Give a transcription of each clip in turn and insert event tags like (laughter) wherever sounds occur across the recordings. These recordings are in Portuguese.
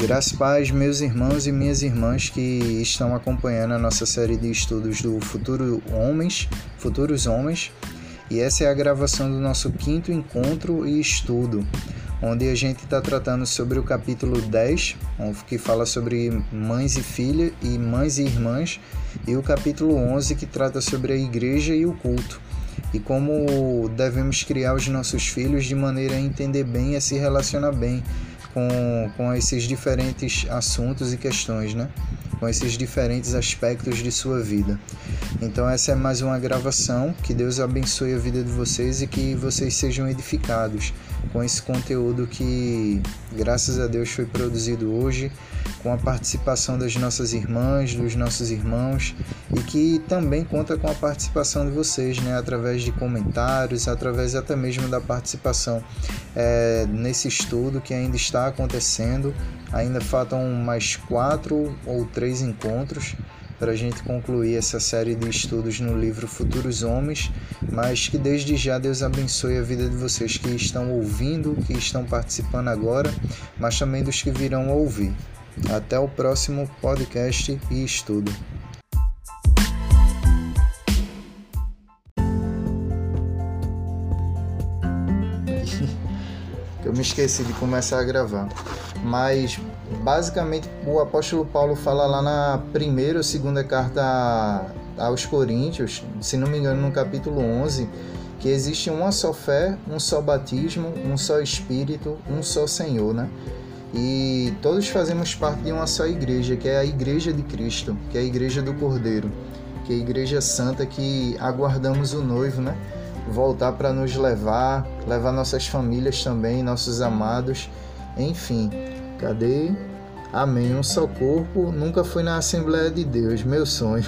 Graças paz, meus irmãos e minhas irmãs que estão acompanhando a nossa série de estudos do Futuro Homens, Futuros Homens, e essa é a gravação do nosso quinto encontro e estudo, onde a gente está tratando sobre o capítulo 10, que fala sobre mães e filhas e mães e irmãs, e o capítulo 11 que trata sobre a igreja e o culto e como devemos criar os nossos filhos de maneira a entender bem e a se relacionar bem com, com esses diferentes assuntos e questões, né? com esses diferentes aspectos de sua vida. Então, essa é mais uma gravação. Que Deus abençoe a vida de vocês e que vocês sejam edificados com esse conteúdo que, graças a Deus, foi produzido hoje, com a participação das nossas irmãs, dos nossos irmãos e que também conta com a participação de vocês, né? através de comentários, através até mesmo da participação é, nesse estudo que ainda está acontecendo. Ainda faltam mais quatro ou três encontros para a gente concluir essa série de estudos no livro Futuros Homens, mas que desde já Deus abençoe a vida de vocês que estão ouvindo, que estão participando agora, mas também dos que virão ouvir. Até o próximo podcast e estudo. (laughs) Eu me esqueci de começar a gravar. Mas basicamente o apóstolo Paulo fala lá na primeira ou segunda carta aos Coríntios, se não me engano, no capítulo 11, que existe uma só fé, um só batismo, um só espírito, um só Senhor, né? E todos fazemos parte de uma só igreja, que é a igreja de Cristo, que é a igreja do Cordeiro, que é a igreja santa que aguardamos o noivo, né? voltar para nos levar, levar nossas famílias também, nossos amados, enfim. Cadê? Amém. Um só corpo. Nunca fui na Assembleia de Deus, meu sonho.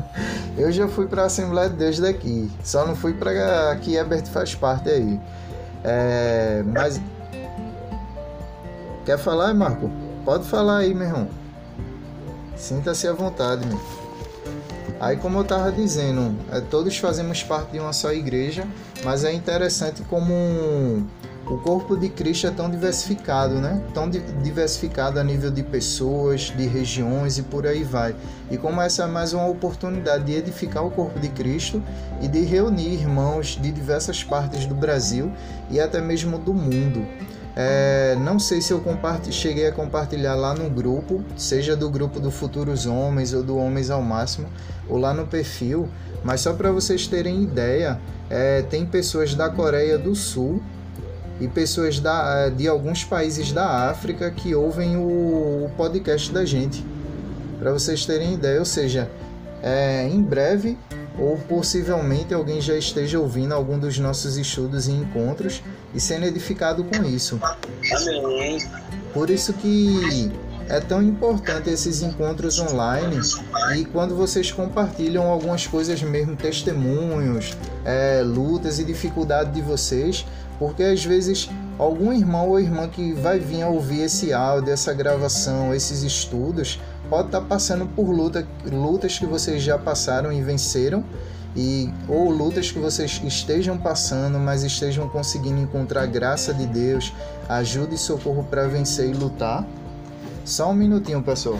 (laughs) eu já fui para a Assembleia de Deus daqui, só não fui para que Herbert faz parte aí. É, mas quer falar, Marco? Pode falar aí, meu irmão. Sinta-se à vontade, meu. Aí, como eu estava dizendo, é, todos fazemos parte de uma só igreja, mas é interessante como o corpo de Cristo é tão diversificado, né? Tão diversificado a nível de pessoas, de regiões e por aí vai. E como essa é mais uma oportunidade de edificar o corpo de Cristo e de reunir irmãos de diversas partes do Brasil e até mesmo do mundo. É, não sei se eu cheguei a compartilhar lá no grupo, seja do grupo do Futuros Homens ou do Homens ao Máximo, ou lá no perfil, mas só para vocês terem ideia, é, tem pessoas da Coreia do Sul e pessoas da, é, de alguns países da África que ouvem o, o podcast da gente. Para vocês terem ideia, ou seja, é, em breve ou possivelmente alguém já esteja ouvindo algum dos nossos estudos e encontros e sendo edificado com isso. Amém. Por isso que é tão importante esses encontros online e quando vocês compartilham algumas coisas mesmo, testemunhos, é, lutas e dificuldades de vocês, porque às vezes algum irmão ou irmã que vai vir a ouvir esse áudio, essa gravação, esses estudos, pode estar tá passando por luta, lutas que vocês já passaram e venceram, e ou lutas que vocês estejam passando, mas estejam conseguindo encontrar graça de Deus, ajuda e socorro para vencer e lutar. Só um minutinho, pessoal.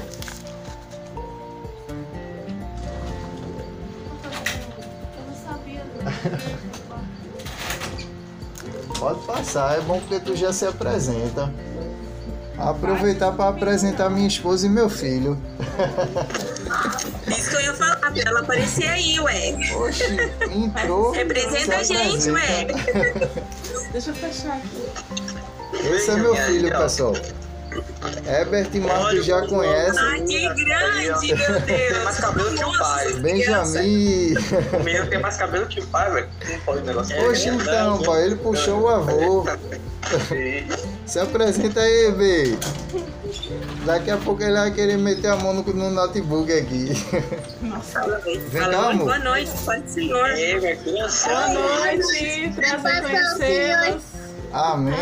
(laughs) Pode passar, é bom porque tu já se apresenta. Aproveitar para apresentar minha esposa e meu filho. (laughs) Isso que eu ia falar, ela aparecer aí, ué. Oxi, entrou. (laughs) Representa a gente, ué. Deixa eu fechar aqui. Esse é meu filho, pessoal. Herbert e Marcos já conhecem. Ai, que grande, meu Deus. Tem mais cabelo que o pai. Benjamin. O menino tem mais cabelo que o pai, velho. Não pode negócio. Poxa, então, pai, ele puxou o avô. Se apresenta aí, B. Daqui a pouco ele vai querer meter a mão no, no notebook aqui. Nossa, Vem cá, amor. Boa noite, pode senhor. Boa noite, prazer conhecê-los. Amém.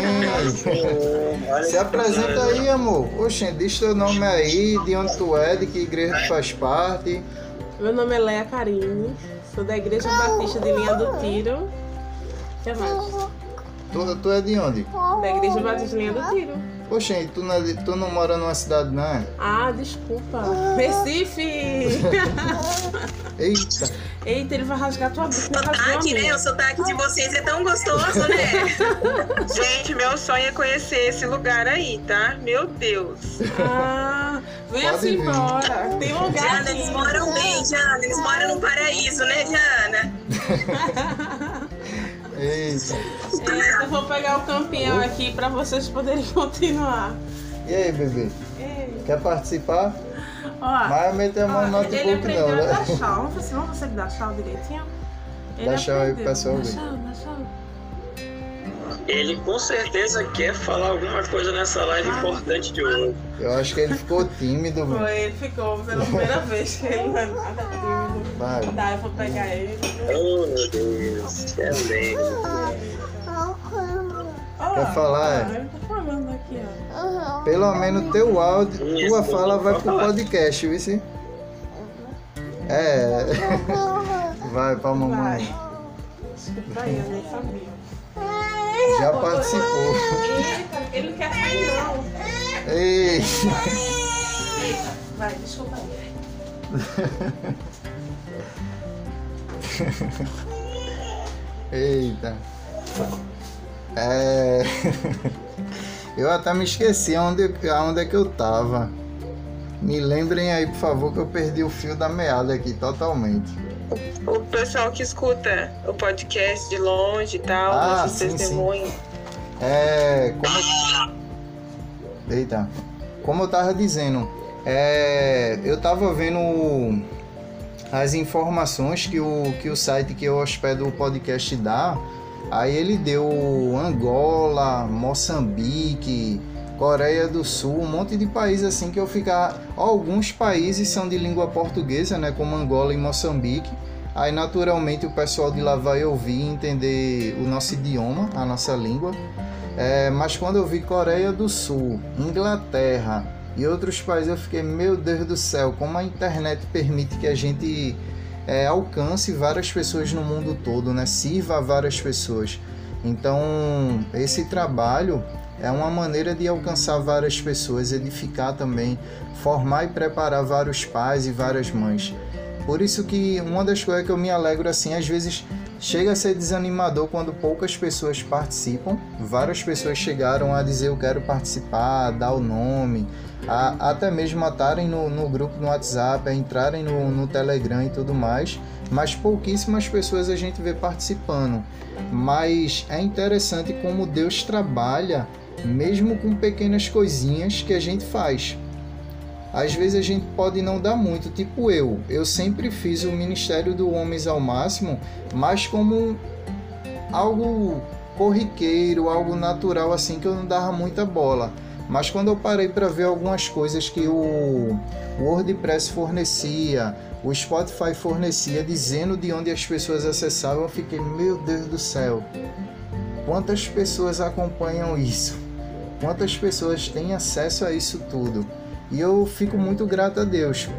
Se apresenta aí, amor. Oxe, diz teu nome aí, de onde tu é, de que igreja tu faz parte. Meu nome é Leia Carine, sou da Igreja Batista de Linha do Tiro. O que mais? Tu, tu é de onde? Da Igreja Batista de Linha do Tiro. Poxa, tu não, é tu não mora numa cidade, não é? Ah, desculpa. Recife! (laughs) Eita! Eita, ele vai rasgar tua boca. Sotaque, né? O sotaque de vocês é tão gostoso, né? (laughs) Gente, meu sonho é conhecer esse lugar aí, tá? Meu Deus. Ah, venha Pode se vir. embora. Tem lugar Jana, eles moram bem, Jana. Eles moram no paraíso, né, Jana? (laughs) Eita! Eita, eu vou pegar o campeão aqui pra vocês poderem (laughs) continuar. E aí, bebê? Ei. Quer participar? Ó, Vai meter a mão no ó, ele notebook aprendeu não, a dar né? tchau. Vamos ver se vamos conseguir dar tchau direitinho? Ele Dá tchau aí pro pessoal Dá ver. tchau, dá tchau. Ele com certeza quer falar alguma coisa nessa live importante de hoje. Eu acho que ele ficou tímido, mano. Foi, ele ficou pela primeira (laughs) vez que ele não é nada tímido. Vai. Tá, eu vou pegar ele. Oh, meu Deus. É lindo. Quer falar, é? ó, Ele tá falando aqui, ó. Pelo menos teu áudio, Isso, tua fala vai pro falar. podcast, viu? se? É. (laughs) Vai pra Vai. mamãe. Desculpa aí, eu nem sabia. Já participou. Eita, ele não quer sair não. Ei! Eita, vai, desculpa aí. Eita. É. Eu até me esqueci aonde, aonde é que eu tava. Me lembrem aí, por favor, que eu perdi o fio da meada aqui totalmente. O pessoal que escuta o podcast de longe e tal, Ah, nossos sim, sim. É. Como... Eita. Como eu tava dizendo, é, eu tava vendo as informações que o, que o site que eu hospedo o podcast dá. Aí ele deu Angola, Moçambique, Coreia do Sul, um monte de países assim que eu ficar. Alguns países são de língua portuguesa, né? Como Angola e Moçambique. Aí naturalmente o pessoal de lá vai ouvir e entender o nosso idioma, a nossa língua. É, mas quando eu vi Coreia do Sul, Inglaterra e outros países, eu fiquei, meu Deus do céu, como a internet permite que a gente é, alcance várias pessoas no mundo todo, né? Sirva a várias pessoas. Então, esse trabalho é uma maneira de alcançar várias pessoas, edificar também, formar e preparar vários pais e várias mães. Por isso que uma das coisas que eu me alegro assim, às vezes chega a ser desanimador quando poucas pessoas participam. Várias pessoas chegaram a dizer eu quero participar, dar o nome, a, até mesmo a estarem no, no grupo no WhatsApp, a entrarem no, no Telegram e tudo mais. Mas pouquíssimas pessoas a gente vê participando. Mas é interessante como Deus trabalha, mesmo com pequenas coisinhas que a gente faz. Às vezes a gente pode não dar muito, tipo eu. Eu sempre fiz o Ministério do Homens ao Máximo, mas como algo corriqueiro, algo natural assim que eu não dava muita bola. Mas quando eu parei para ver algumas coisas que o WordPress fornecia, o Spotify fornecia, dizendo de onde as pessoas acessavam, eu fiquei, meu Deus do céu, quantas pessoas acompanham isso? Quantas pessoas têm acesso a isso tudo? E eu fico muito grato a Deus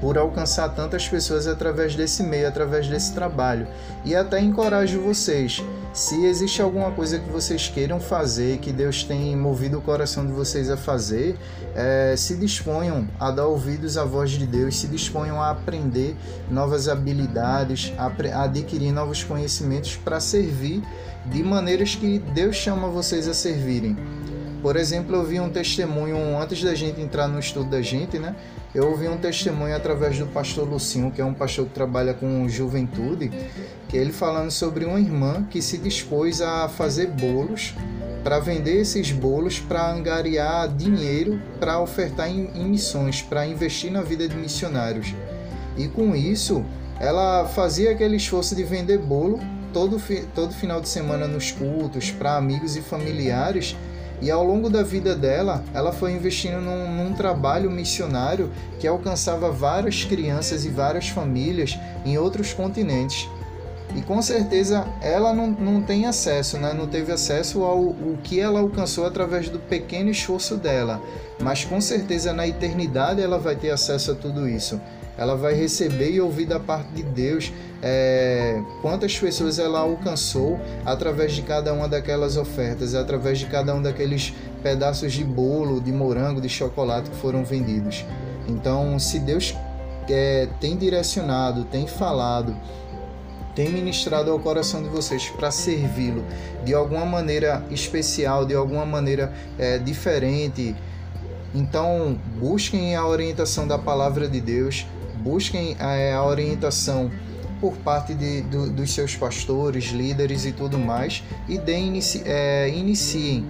por alcançar tantas pessoas através desse meio, através desse trabalho. E até encorajo vocês, se existe alguma coisa que vocês queiram fazer, que Deus tem movido o coração de vocês a fazer, eh, se disponham a dar ouvidos à voz de Deus, se disponham a aprender novas habilidades, a a adquirir novos conhecimentos para servir de maneiras que Deus chama vocês a servirem. Por exemplo, eu vi um testemunho antes da gente entrar no estudo da gente, né? Eu ouvi um testemunho através do pastor Lucinho, que é um pastor que trabalha com juventude, que ele falando sobre uma irmã que se dispôs a fazer bolos para vender esses bolos para angariar dinheiro para ofertar em, em missões, para investir na vida de missionários. E com isso, ela fazia aquele esforço de vender bolo todo, todo final de semana nos cultos, para amigos e familiares. E ao longo da vida dela, ela foi investindo num, num trabalho missionário que alcançava várias crianças e várias famílias em outros continentes. E com certeza ela não, não tem acesso, né? não teve acesso ao que ela alcançou através do pequeno esforço dela. Mas com certeza na eternidade ela vai ter acesso a tudo isso. Ela vai receber e ouvir da parte de Deus é, quantas pessoas ela alcançou através de cada uma daquelas ofertas, através de cada um daqueles pedaços de bolo, de morango, de chocolate que foram vendidos. Então, se Deus é, tem direcionado, tem falado, tem ministrado ao coração de vocês para servi-lo de alguma maneira especial, de alguma maneira é, diferente, então busquem a orientação da palavra de Deus, busquem é, a orientação por parte de, do, dos seus pastores, líderes e tudo mais, e deem, é, iniciem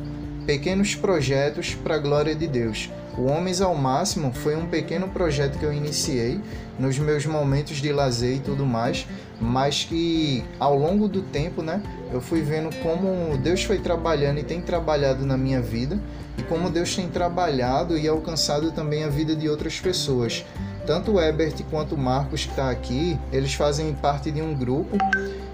pequenos projetos para a glória de Deus. O Homens ao Máximo foi um pequeno projeto que eu iniciei nos meus momentos de lazer e tudo mais, mas que ao longo do tempo, né, eu fui vendo como Deus foi trabalhando e tem trabalhado na minha vida e como Deus tem trabalhado e alcançado também a vida de outras pessoas. Tanto o Ebert quanto o Marcos que está aqui, eles fazem parte de um grupo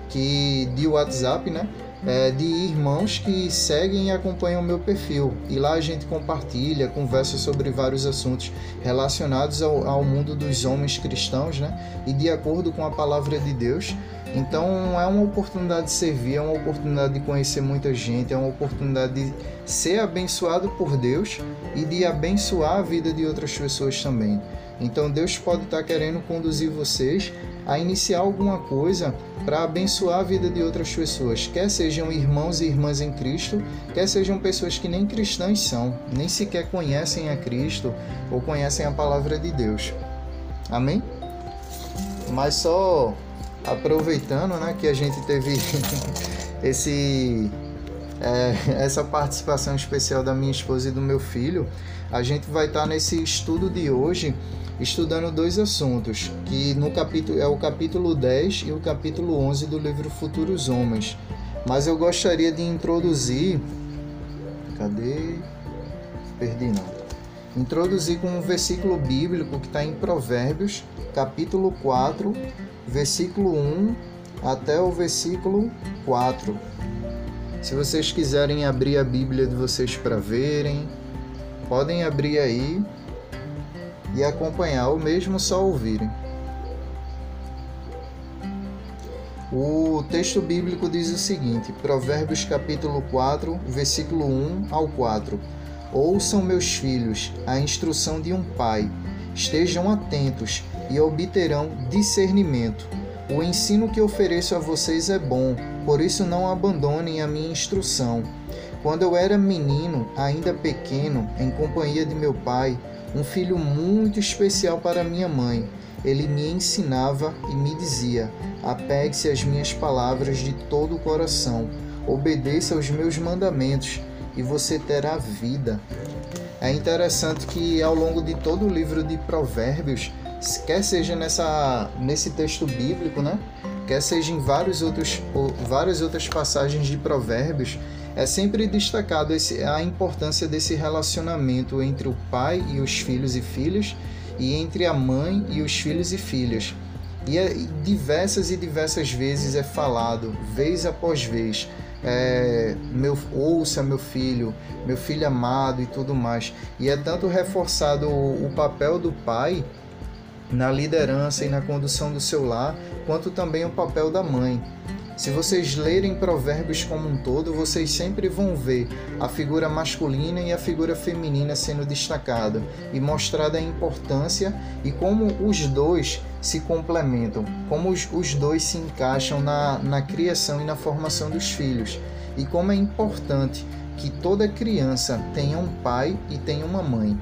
que de WhatsApp, né? é, de irmãos que seguem e acompanham o meu perfil. E lá a gente compartilha, conversa sobre vários assuntos relacionados ao, ao mundo dos homens cristãos, né? E de acordo com a palavra de Deus. Então é uma oportunidade de servir, é uma oportunidade de conhecer muita gente, é uma oportunidade de ser abençoado por Deus e de abençoar a vida de outras pessoas também. Então Deus pode estar querendo conduzir vocês a iniciar alguma coisa para abençoar a vida de outras pessoas, quer sejam irmãos e irmãs em Cristo, quer sejam pessoas que nem cristãs são, nem sequer conhecem a Cristo ou conhecem a palavra de Deus. Amém? Mas só aproveitando, né, que a gente teve (laughs) esse é, essa participação especial da minha esposa e do meu filho, a gente vai estar nesse estudo de hoje estudando dois assuntos, que no capítulo é o capítulo 10 e o capítulo 11 do livro Futuros Homens. Mas eu gostaria de introduzir Cadê? Perdi não. Introduzir com um versículo bíblico que está em Provérbios, capítulo 4, versículo 1 até o versículo 4. Se vocês quiserem abrir a Bíblia de vocês para verem, podem abrir aí e acompanhar, ou mesmo só ouvirem. O texto bíblico diz o seguinte, Provérbios capítulo 4, versículo 1 ao 4. Ouçam, meus filhos, a instrução de um pai. Estejam atentos e obterão discernimento. O ensino que ofereço a vocês é bom, por isso não abandonem a minha instrução. Quando eu era menino, ainda pequeno, em companhia de meu pai, um filho muito especial para minha mãe. Ele me ensinava e me dizia: apegue-se às minhas palavras de todo o coração, obedeça aos meus mandamentos e você terá vida. É interessante que ao longo de todo o livro de Provérbios, quer seja nessa, nesse texto bíblico, né? quer seja em vários outros, várias outras passagens de Provérbios, é sempre destacado esse, a importância desse relacionamento entre o pai e os filhos e filhas e entre a mãe e os filhos e filhas. E é, diversas e diversas vezes é falado, vez após vez, é, meu, ouça meu filho, meu filho amado e tudo mais. E é tanto reforçado o, o papel do pai na liderança e na condução do seu lar, quanto também o papel da mãe. Se vocês lerem Provérbios como um todo, vocês sempre vão ver a figura masculina e a figura feminina sendo destacada e mostrada a importância e como os dois se complementam, como os, os dois se encaixam na, na criação e na formação dos filhos, e como é importante que toda criança tenha um pai e tenha uma mãe.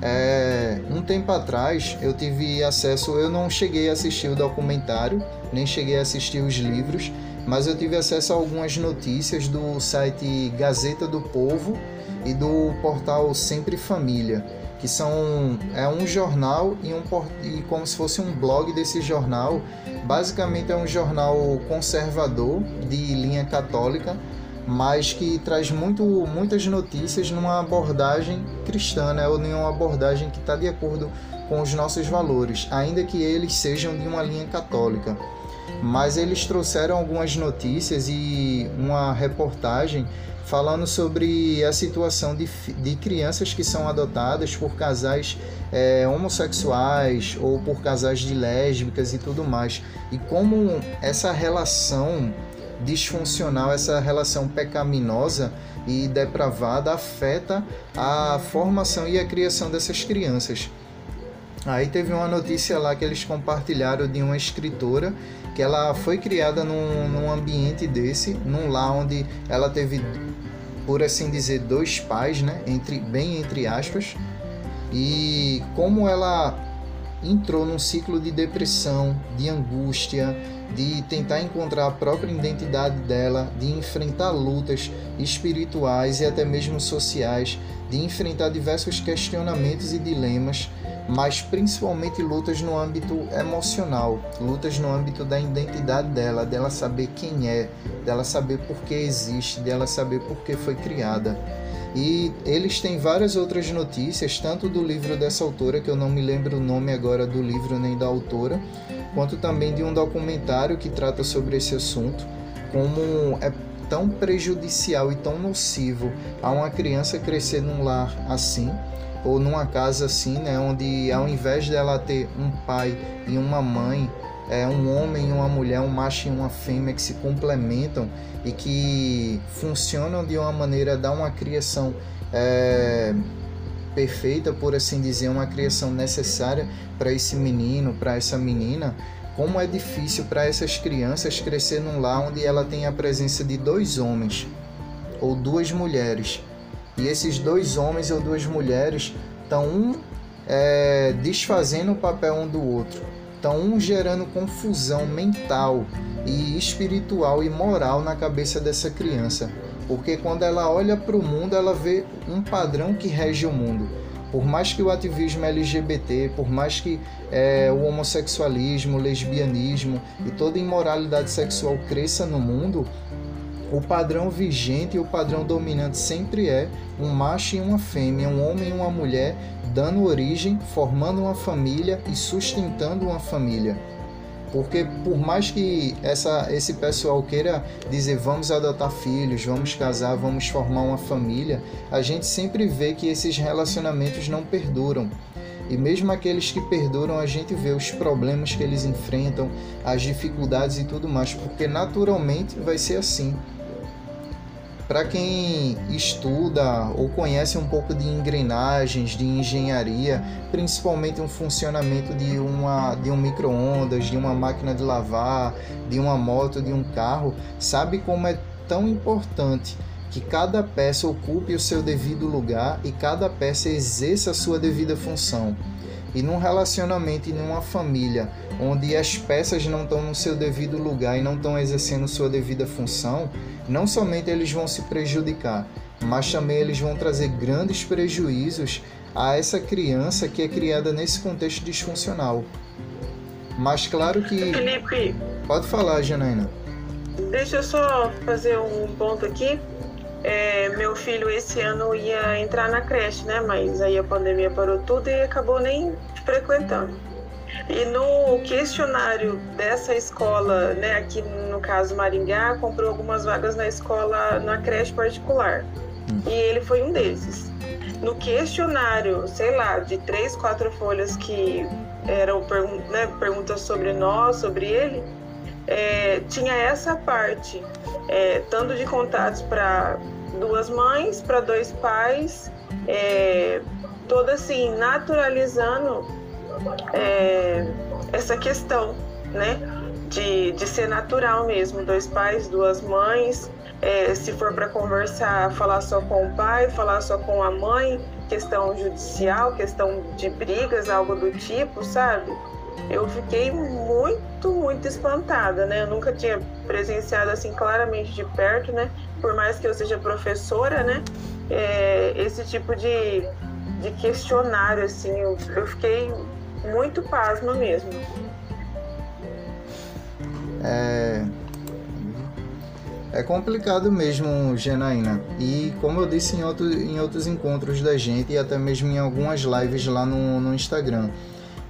É, um tempo atrás eu tive acesso, eu não cheguei a assistir o documentário, nem cheguei a assistir os livros, mas eu tive acesso a algumas notícias do site Gazeta do Povo e do portal Sempre Família, que são é um jornal e, um, e como se fosse um blog desse jornal. Basicamente é um jornal conservador de linha católica mas que traz muito, muitas notícias numa abordagem cristã, né? ou nenhuma abordagem que está de acordo com os nossos valores, ainda que eles sejam de uma linha católica. Mas eles trouxeram algumas notícias e uma reportagem falando sobre a situação de, de crianças que são adotadas por casais é, homossexuais ou por casais de lésbicas e tudo mais. E como essa relação disfuncional, essa relação pecaminosa e depravada afeta a formação e a criação dessas crianças. Aí teve uma notícia lá que eles compartilharam de uma escritora que ela foi criada num, num ambiente desse, num lar onde ela teve, por assim dizer, dois pais, né? Entre, bem entre aspas. E como ela entrou num ciclo de depressão, de angústia, de tentar encontrar a própria identidade dela, de enfrentar lutas espirituais e até mesmo sociais, de enfrentar diversos questionamentos e dilemas, mas principalmente lutas no âmbito emocional, lutas no âmbito da identidade dela, dela saber quem é, dela saber por que existe, dela saber por que foi criada. E eles têm várias outras notícias, tanto do livro dessa autora, que eu não me lembro o nome agora do livro nem da autora, quanto também de um documentário que trata sobre esse assunto, como é tão prejudicial e tão nocivo a uma criança crescer num lar assim, ou numa casa assim, né, onde ao invés dela ter um pai e uma mãe, é um homem e uma mulher, um macho e uma fêmea que se complementam e que funcionam de uma maneira dar uma criação é, perfeita, por assim dizer, uma criação necessária para esse menino, para essa menina, como é difícil para essas crianças crescer num lar onde ela tem a presença de dois homens ou duas mulheres. E esses dois homens ou duas mulheres estão um é, desfazendo o papel um do outro Estão gerando confusão mental e espiritual e moral na cabeça dessa criança. Porque quando ela olha para o mundo, ela vê um padrão que rege o mundo. Por mais que o ativismo LGBT, por mais que é, o homossexualismo, o lesbianismo e toda imoralidade sexual cresça no mundo, o padrão vigente e o padrão dominante sempre é um macho e uma fêmea, um homem e uma mulher, dando origem, formando uma família e sustentando uma família. Porque por mais que essa, esse pessoal queira dizer vamos adotar filhos, vamos casar, vamos formar uma família, a gente sempre vê que esses relacionamentos não perduram. E mesmo aqueles que perduram, a gente vê os problemas que eles enfrentam, as dificuldades e tudo mais, porque naturalmente vai ser assim. Para quem estuda ou conhece um pouco de engrenagens, de engenharia, principalmente um funcionamento de, uma, de um micro-ondas, de uma máquina de lavar, de uma moto, de um carro, sabe como é tão importante que cada peça ocupe o seu devido lugar e cada peça exerça a sua devida função. E num relacionamento e numa família onde as peças não estão no seu devido lugar e não estão exercendo sua devida função, não somente eles vão se prejudicar, mas também eles vão trazer grandes prejuízos a essa criança que é criada nesse contexto disfuncional. Mas claro que. Felipe. Pode falar, Janaína. Deixa eu só fazer um ponto aqui. É, meu filho esse ano ia entrar na creche, né? Mas aí a pandemia parou tudo e acabou nem frequentando. E no questionário dessa escola, né, aqui no caso Maringá, comprou algumas vagas na escola, na creche particular. E ele foi um desses. No questionário, sei lá, de três, quatro folhas que eram né, perguntas sobre nós, sobre ele, é, tinha essa parte, é, tanto de contatos para duas mães, para dois pais, é, toda assim, naturalizando é, essa questão, né? De, de ser natural mesmo, dois pais, duas mães. É, se for para conversar, falar só com o pai, falar só com a mãe, questão judicial, questão de brigas, algo do tipo, sabe? Eu fiquei muito, muito espantada, né? Eu nunca tinha presenciado assim claramente de perto, né? Por mais que eu seja professora, né? É, esse tipo de, de questionário, assim, eu, eu fiquei muito pasma mesmo. É. É complicado mesmo, Genaína. E como eu disse em, outro, em outros encontros da gente e até mesmo em algumas lives lá no, no Instagram.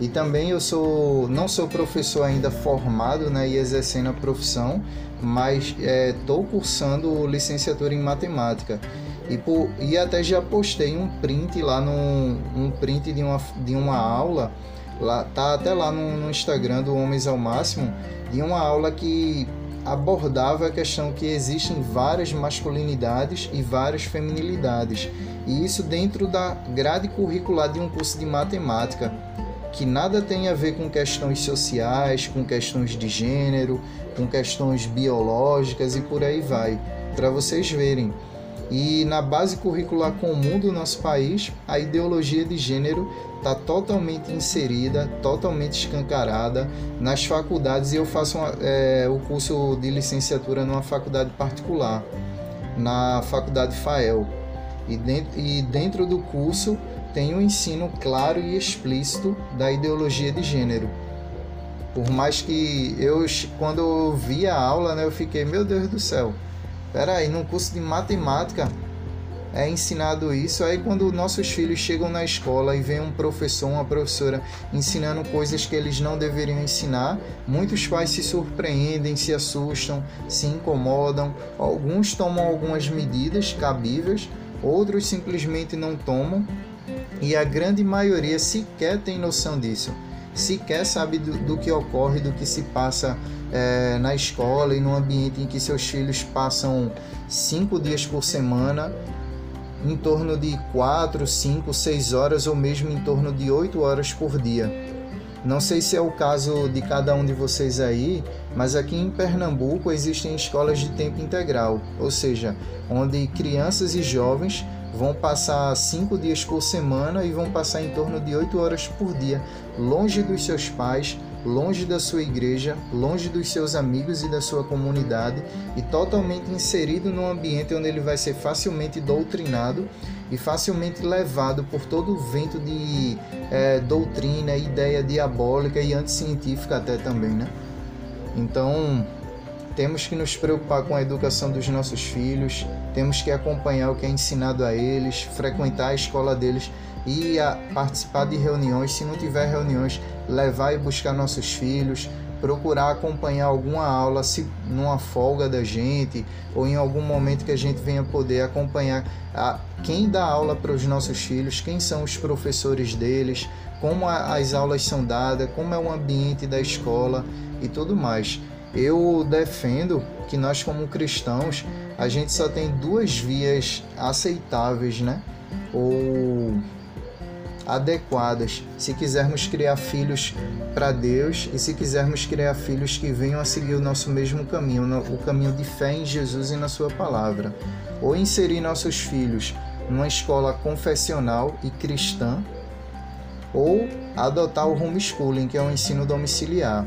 E também eu sou não sou professor ainda formado né, e exercendo a profissão, mas estou é, cursando licenciatura em matemática. E, por, e até já postei um print lá no um print de uma, de uma aula Lá, tá até lá no, no Instagram do Homens ao Máximo, de uma aula que abordava a questão que existem várias masculinidades e várias feminilidades, e isso dentro da grade curricular de um curso de matemática, que nada tem a ver com questões sociais, com questões de gênero, com questões biológicas e por aí vai, para vocês verem. E na base curricular comum do nosso país, a ideologia de gênero está totalmente inserida, totalmente escancarada nas faculdades. E eu faço uma, é, o curso de licenciatura numa faculdade particular, na Faculdade FAEL. E dentro, e dentro do curso tem um ensino claro e explícito da ideologia de gênero. Por mais que eu, quando eu vi a aula, né, eu fiquei, meu Deus do céu, peraí, num curso de matemática é ensinado isso. Aí quando nossos filhos chegam na escola e vem um professor, uma professora ensinando coisas que eles não deveriam ensinar, muitos pais se surpreendem, se assustam, se incomodam. Alguns tomam algumas medidas cabíveis, outros simplesmente não tomam e a grande maioria sequer tem noção disso, sequer sabe do, do que ocorre, do que se passa é, na escola e no ambiente em que seus filhos passam cinco dias por semana, em torno de quatro, cinco, seis horas ou mesmo em torno de oito horas por dia. Não sei se é o caso de cada um de vocês aí, mas aqui em Pernambuco existem escolas de tempo integral, ou seja, onde crianças e jovens vão passar cinco dias por semana e vão passar em torno de oito horas por dia, longe dos seus pais, longe da sua igreja, longe dos seus amigos e da sua comunidade e totalmente inserido num ambiente onde ele vai ser facilmente doutrinado e facilmente levado por todo o vento de é, doutrina, ideia diabólica e anticientífica até também, né? Então, temos que nos preocupar com a educação dos nossos filhos, temos que acompanhar o que é ensinado a eles, frequentar a escola deles e participar de reuniões. Se não tiver reuniões, levar e buscar nossos filhos, procurar acompanhar alguma aula se numa folga da gente ou em algum momento que a gente venha poder acompanhar a, quem dá aula para os nossos filhos, quem são os professores deles, como a, as aulas são dadas, como é o ambiente da escola e tudo mais. Eu defendo que nós como cristãos, a gente só tem duas vias aceitáveis, né? Ou adequadas, se quisermos criar filhos para Deus e se quisermos criar filhos que venham a seguir o nosso mesmo caminho, o caminho de fé em Jesus e na Sua palavra. Ou inserir nossos filhos numa escola confessional e cristã, ou adotar o homeschooling, que é o ensino domiciliar.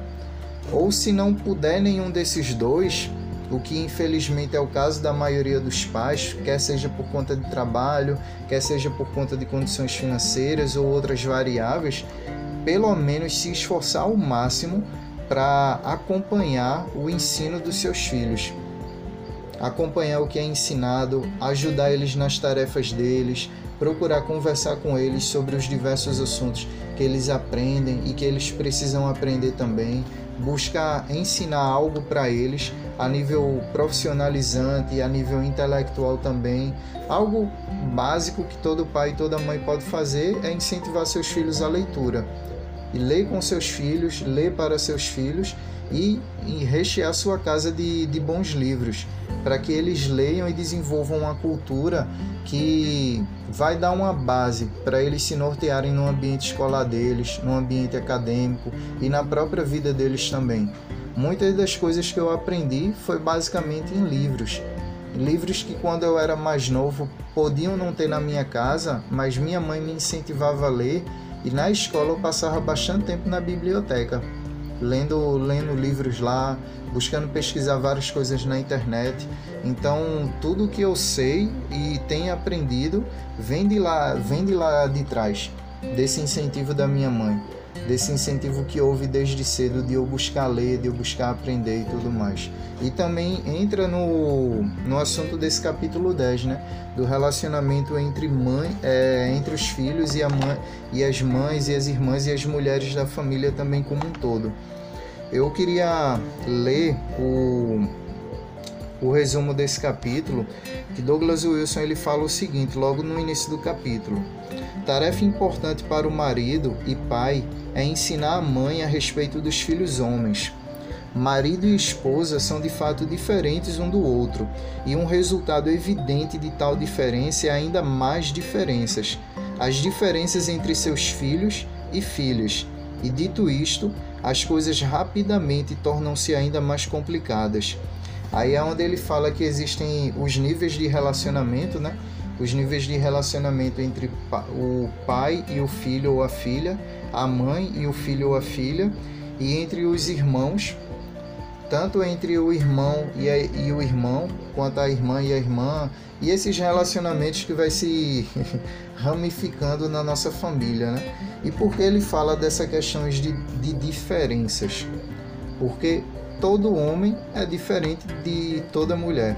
Ou se não puder nenhum desses dois, o que infelizmente é o caso da maioria dos pais, quer seja por conta de trabalho, quer seja por conta de condições financeiras ou outras variáveis, pelo menos se esforçar ao máximo para acompanhar o ensino dos seus filhos. Acompanhar o que é ensinado, ajudar eles nas tarefas deles, procurar conversar com eles sobre os diversos assuntos que eles aprendem e que eles precisam aprender também, buscar ensinar algo para eles a nível profissionalizante e a nível intelectual também. Algo básico que todo pai e toda mãe pode fazer é incentivar seus filhos à leitura. E ler com seus filhos, ler para seus filhos e, rechear sua casa de, de bons livros, para que eles leiam e desenvolvam uma cultura que vai dar uma base para eles se nortearem no ambiente escolar deles, no ambiente acadêmico e na própria vida deles também. Muitas das coisas que eu aprendi foi basicamente em livros. Livros que quando eu era mais novo podiam não ter na minha casa, mas minha mãe me incentivava a ler e na escola eu passava bastante tempo na biblioteca lendo, lendo livros lá, buscando pesquisar várias coisas na internet. Então, tudo que eu sei e tenho aprendido vem de lá, vem de lá de trás, desse incentivo da minha mãe desse incentivo que houve desde cedo de eu buscar ler, de eu buscar aprender e tudo mais. E também entra no, no assunto desse capítulo 10, né? Do relacionamento entre mãe, é, entre os filhos e, a mãe, e as mães e as irmãs e as mulheres da família também como um todo. Eu queria ler o, o resumo desse capítulo, que Douglas Wilson ele fala o seguinte, logo no início do capítulo. Tarefa importante para o marido e pai é ensinar a mãe a respeito dos filhos homens. Marido e esposa são de fato diferentes um do outro, e um resultado evidente de tal diferença é ainda mais diferenças, as diferenças entre seus filhos e filhas. E dito isto, as coisas rapidamente tornam-se ainda mais complicadas. Aí é onde ele fala que existem os níveis de relacionamento, né? Os níveis de relacionamento entre o pai e o filho ou a filha, a mãe e o filho ou a filha, e entre os irmãos, tanto entre o irmão e, a, e, o irmão, quanto a irmã e a irmã, e esses relacionamentos que vai se (laughs) ramificando na nossa família, né? E por que ele fala dessas questões de, de diferenças? Porque todo homem é diferente de toda mulher.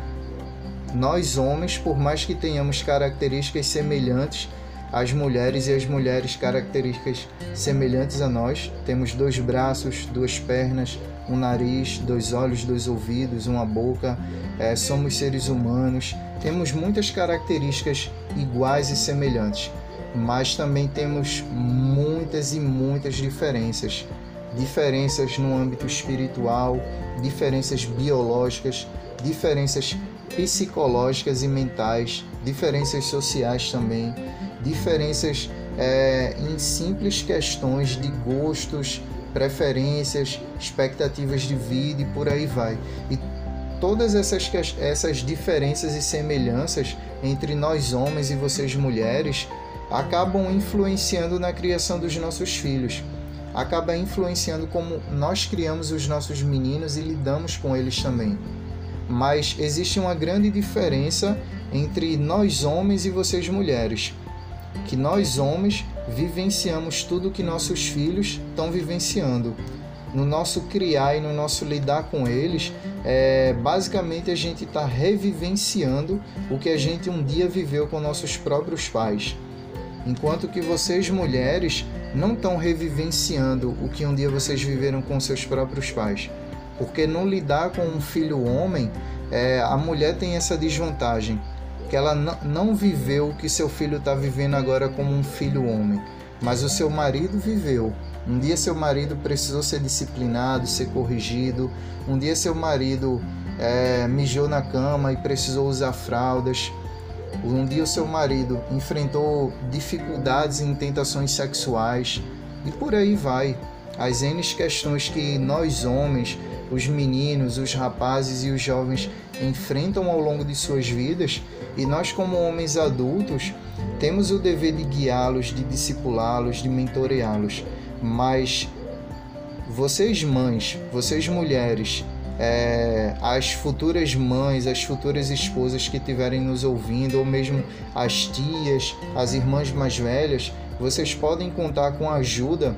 Nós homens, por mais que tenhamos características semelhantes, as mulheres e as mulheres características semelhantes a nós. Temos dois braços, duas pernas, um nariz, dois olhos, dois ouvidos, uma boca. É, somos seres humanos. Temos muitas características iguais e semelhantes, mas também temos muitas e muitas diferenças. Diferenças no âmbito espiritual, diferenças biológicas, diferenças psicológicas e mentais, diferenças sociais também diferenças é, em simples questões de gostos, preferências, expectativas de vida e por aí vai. E todas essas, essas diferenças e semelhanças entre nós homens e vocês mulheres acabam influenciando na criação dos nossos filhos. Acaba influenciando como nós criamos os nossos meninos e lidamos com eles também. Mas existe uma grande diferença entre nós homens e vocês mulheres que nós homens vivenciamos tudo que nossos filhos estão vivenciando. No nosso criar e no nosso lidar com eles, é, basicamente a gente está revivenciando o que a gente um dia viveu com nossos próprios pais. Enquanto que vocês, mulheres, não estão revivenciando o que um dia vocês viveram com seus próprios pais. Porque no lidar com um filho homem, é, a mulher tem essa desvantagem que ela não viveu o que seu filho está vivendo agora como um filho homem, mas o seu marido viveu. Um dia seu marido precisou ser disciplinado, ser corrigido. Um dia seu marido é, mijou na cama e precisou usar fraldas. Um dia o seu marido enfrentou dificuldades em tentações sexuais e por aí vai. As N questões que nós homens, os meninos, os rapazes e os jovens enfrentam ao longo de suas vidas, e nós, como homens adultos, temos o dever de guiá-los, de discipulá-los, de mentoreá-los. Mas vocês, mães, vocês, mulheres, é, as futuras mães, as futuras esposas que estiverem nos ouvindo, ou mesmo as tias, as irmãs mais velhas, vocês podem contar com a ajuda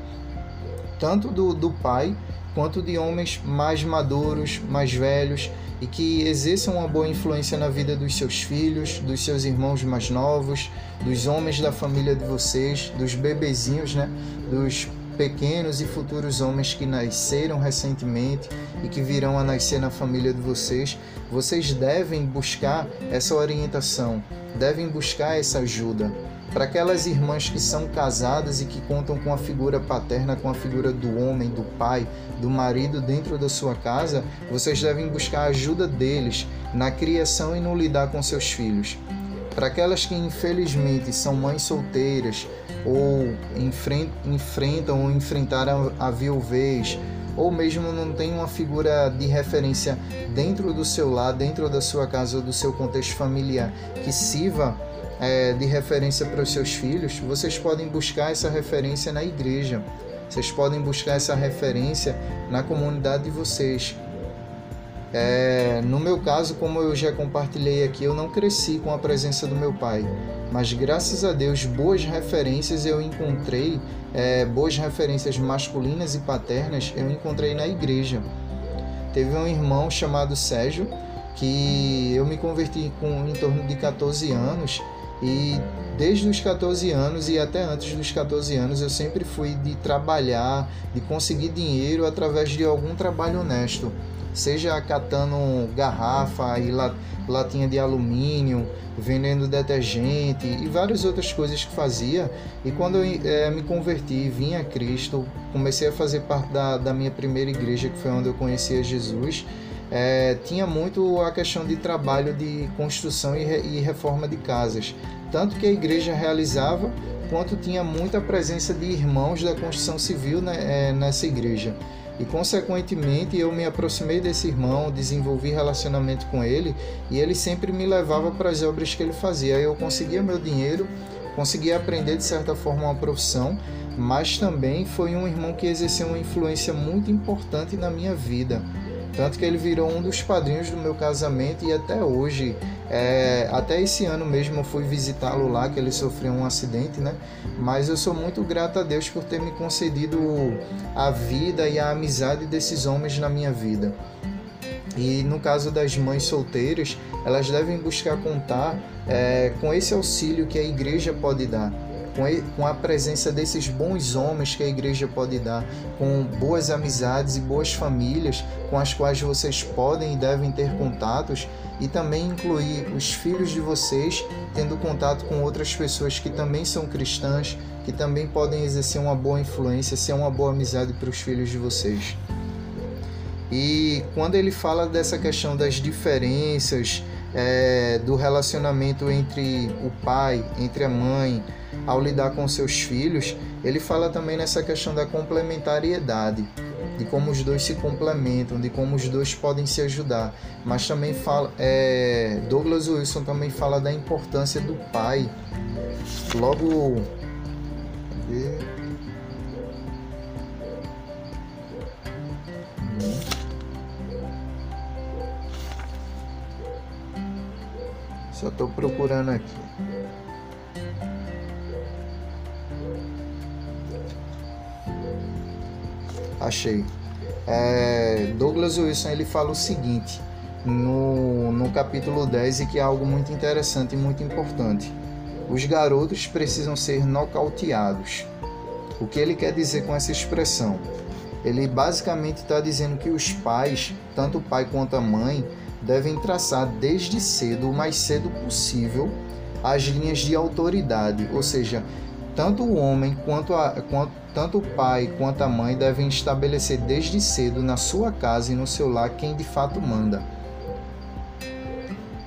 tanto do, do pai quanto de homens mais maduros, mais velhos e que exerçam uma boa influência na vida dos seus filhos, dos seus irmãos mais novos, dos homens da família de vocês, dos bebezinhos, né? Dos pequenos e futuros homens que nasceram recentemente e que virão a nascer na família de vocês, vocês devem buscar essa orientação, devem buscar essa ajuda. Para aquelas irmãs que são casadas e que contam com a figura paterna, com a figura do homem, do pai, do marido dentro da sua casa, vocês devem buscar a ajuda deles na criação e no lidar com seus filhos. Para aquelas que infelizmente são mães solteiras ou enfrentam ou enfrentaram a viuvez, ou mesmo não tem uma figura de referência dentro do seu lar, dentro da sua casa ou do seu contexto familiar que sirva é, de referência para os seus filhos, vocês podem buscar essa referência na igreja, vocês podem buscar essa referência na comunidade de vocês. É, no meu caso, como eu já compartilhei aqui, eu não cresci com a presença do meu pai, mas graças a Deus, boas referências eu encontrei, é, boas referências masculinas e paternas eu encontrei na igreja. Teve um irmão chamado Sérgio, que eu me converti com em torno de 14 anos E desde os 14 anos e até antes dos 14 anos eu sempre fui de trabalhar, de conseguir dinheiro através de algum trabalho honesto, seja catando garrafa e latinha de alumínio, vendendo detergente e várias outras coisas que fazia. E quando eu é, me converti, vim a Cristo, comecei a fazer parte da, da minha primeira igreja, que foi onde eu conhecia Jesus. É, tinha muito a questão de trabalho de construção e, re, e reforma de casas tanto que a igreja realizava, quanto tinha muita presença de irmãos da construção civil né, é, nessa igreja. E consequentemente eu me aproximei desse irmão, desenvolvi relacionamento com ele e ele sempre me levava para as obras que ele fazia. Eu conseguia meu dinheiro, conseguia aprender de certa forma uma profissão, mas também foi um irmão que exerceu uma influência muito importante na minha vida. Tanto que ele virou um dos padrinhos do meu casamento e até hoje é, até esse ano mesmo eu fui visitá-lo lá, que ele sofreu um acidente, né? Mas eu sou muito grato a Deus por ter me concedido a vida e a amizade desses homens na minha vida. E no caso das mães solteiras, elas devem buscar contar é, com esse auxílio que a igreja pode dar com a presença desses bons homens que a igreja pode dar, com boas amizades e boas famílias com as quais vocês podem e devem ter contatos, e também incluir os filhos de vocês tendo contato com outras pessoas que também são cristãs, que também podem exercer uma boa influência, ser uma boa amizade para os filhos de vocês. E quando ele fala dessa questão das diferenças é, do relacionamento entre o pai, entre a mãe, ao lidar com seus filhos, ele fala também nessa questão da complementariedade, de como os dois se complementam, de como os dois podem se ajudar. Mas também fala, é, Douglas Wilson também fala da importância do pai. Logo, Só estou procurando aqui. Achei. É, Douglas Wilson ele fala o seguinte no, no capítulo 10 e que é algo muito interessante e muito importante. Os garotos precisam ser nocauteados. O que ele quer dizer com essa expressão? Ele basicamente está dizendo que os pais, tanto o pai quanto a mãe, devem traçar desde cedo, o mais cedo possível, as linhas de autoridade, ou seja, tanto o homem quanto, a, quanto tanto o pai quanto a mãe devem estabelecer desde cedo na sua casa e no seu lar quem de fato manda.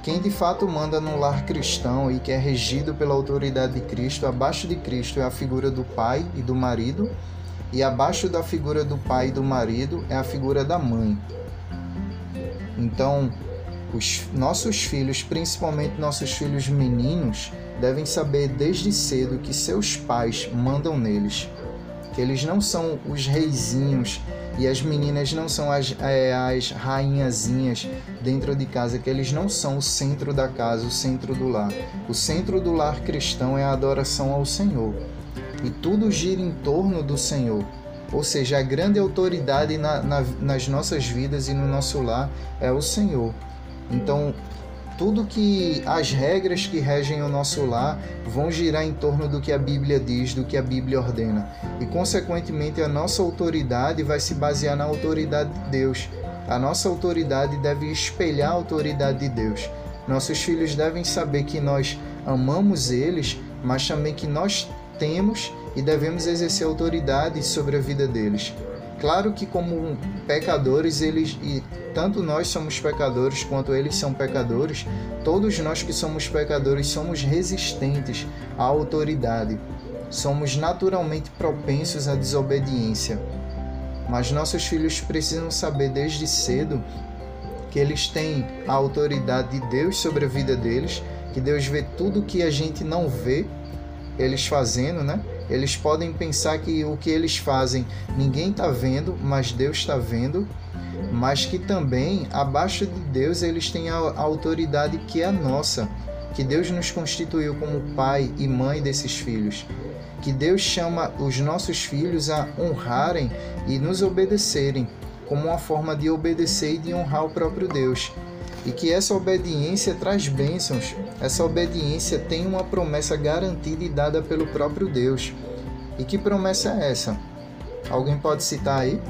Quem de fato manda num lar cristão e que é regido pela autoridade de Cristo, abaixo de Cristo é a figura do pai e do marido, e abaixo da figura do pai e do marido é a figura da mãe. Então, os nossos filhos, principalmente nossos filhos meninos, devem saber desde cedo que seus pais mandam neles, eles não são os reizinhos e as meninas não são as, é, as rainhazinhas dentro de casa, que eles não são o centro da casa, o centro do lar. O centro do lar cristão é a adoração ao Senhor. E tudo gira em torno do Senhor. Ou seja, a grande autoridade na, na, nas nossas vidas e no nosso lar é o Senhor. Então, tudo que as regras que regem o nosso lar vão girar em torno do que a Bíblia diz, do que a Bíblia ordena. E consequentemente a nossa autoridade vai se basear na autoridade de Deus. A nossa autoridade deve espelhar a autoridade de Deus. Nossos filhos devem saber que nós amamos eles, mas também que nós temos e devemos exercer autoridade sobre a vida deles. Claro que como pecadores, eles e tanto nós somos pecadores quanto eles são pecadores, todos nós que somos pecadores somos resistentes à autoridade. Somos naturalmente propensos à desobediência. Mas nossos filhos precisam saber desde cedo que eles têm a autoridade de Deus sobre a vida deles, que Deus vê tudo que a gente não vê eles fazendo, né? Eles podem pensar que o que eles fazem ninguém está vendo, mas Deus está vendo. Mas que também, abaixo de Deus, eles têm a autoridade que é nossa, que Deus nos constituiu como pai e mãe desses filhos. Que Deus chama os nossos filhos a honrarem e nos obedecerem, como uma forma de obedecer e de honrar o próprio Deus. E que essa obediência traz bênçãos. Essa obediência tem uma promessa garantida e dada pelo próprio Deus. E que promessa é essa? Alguém pode citar aí?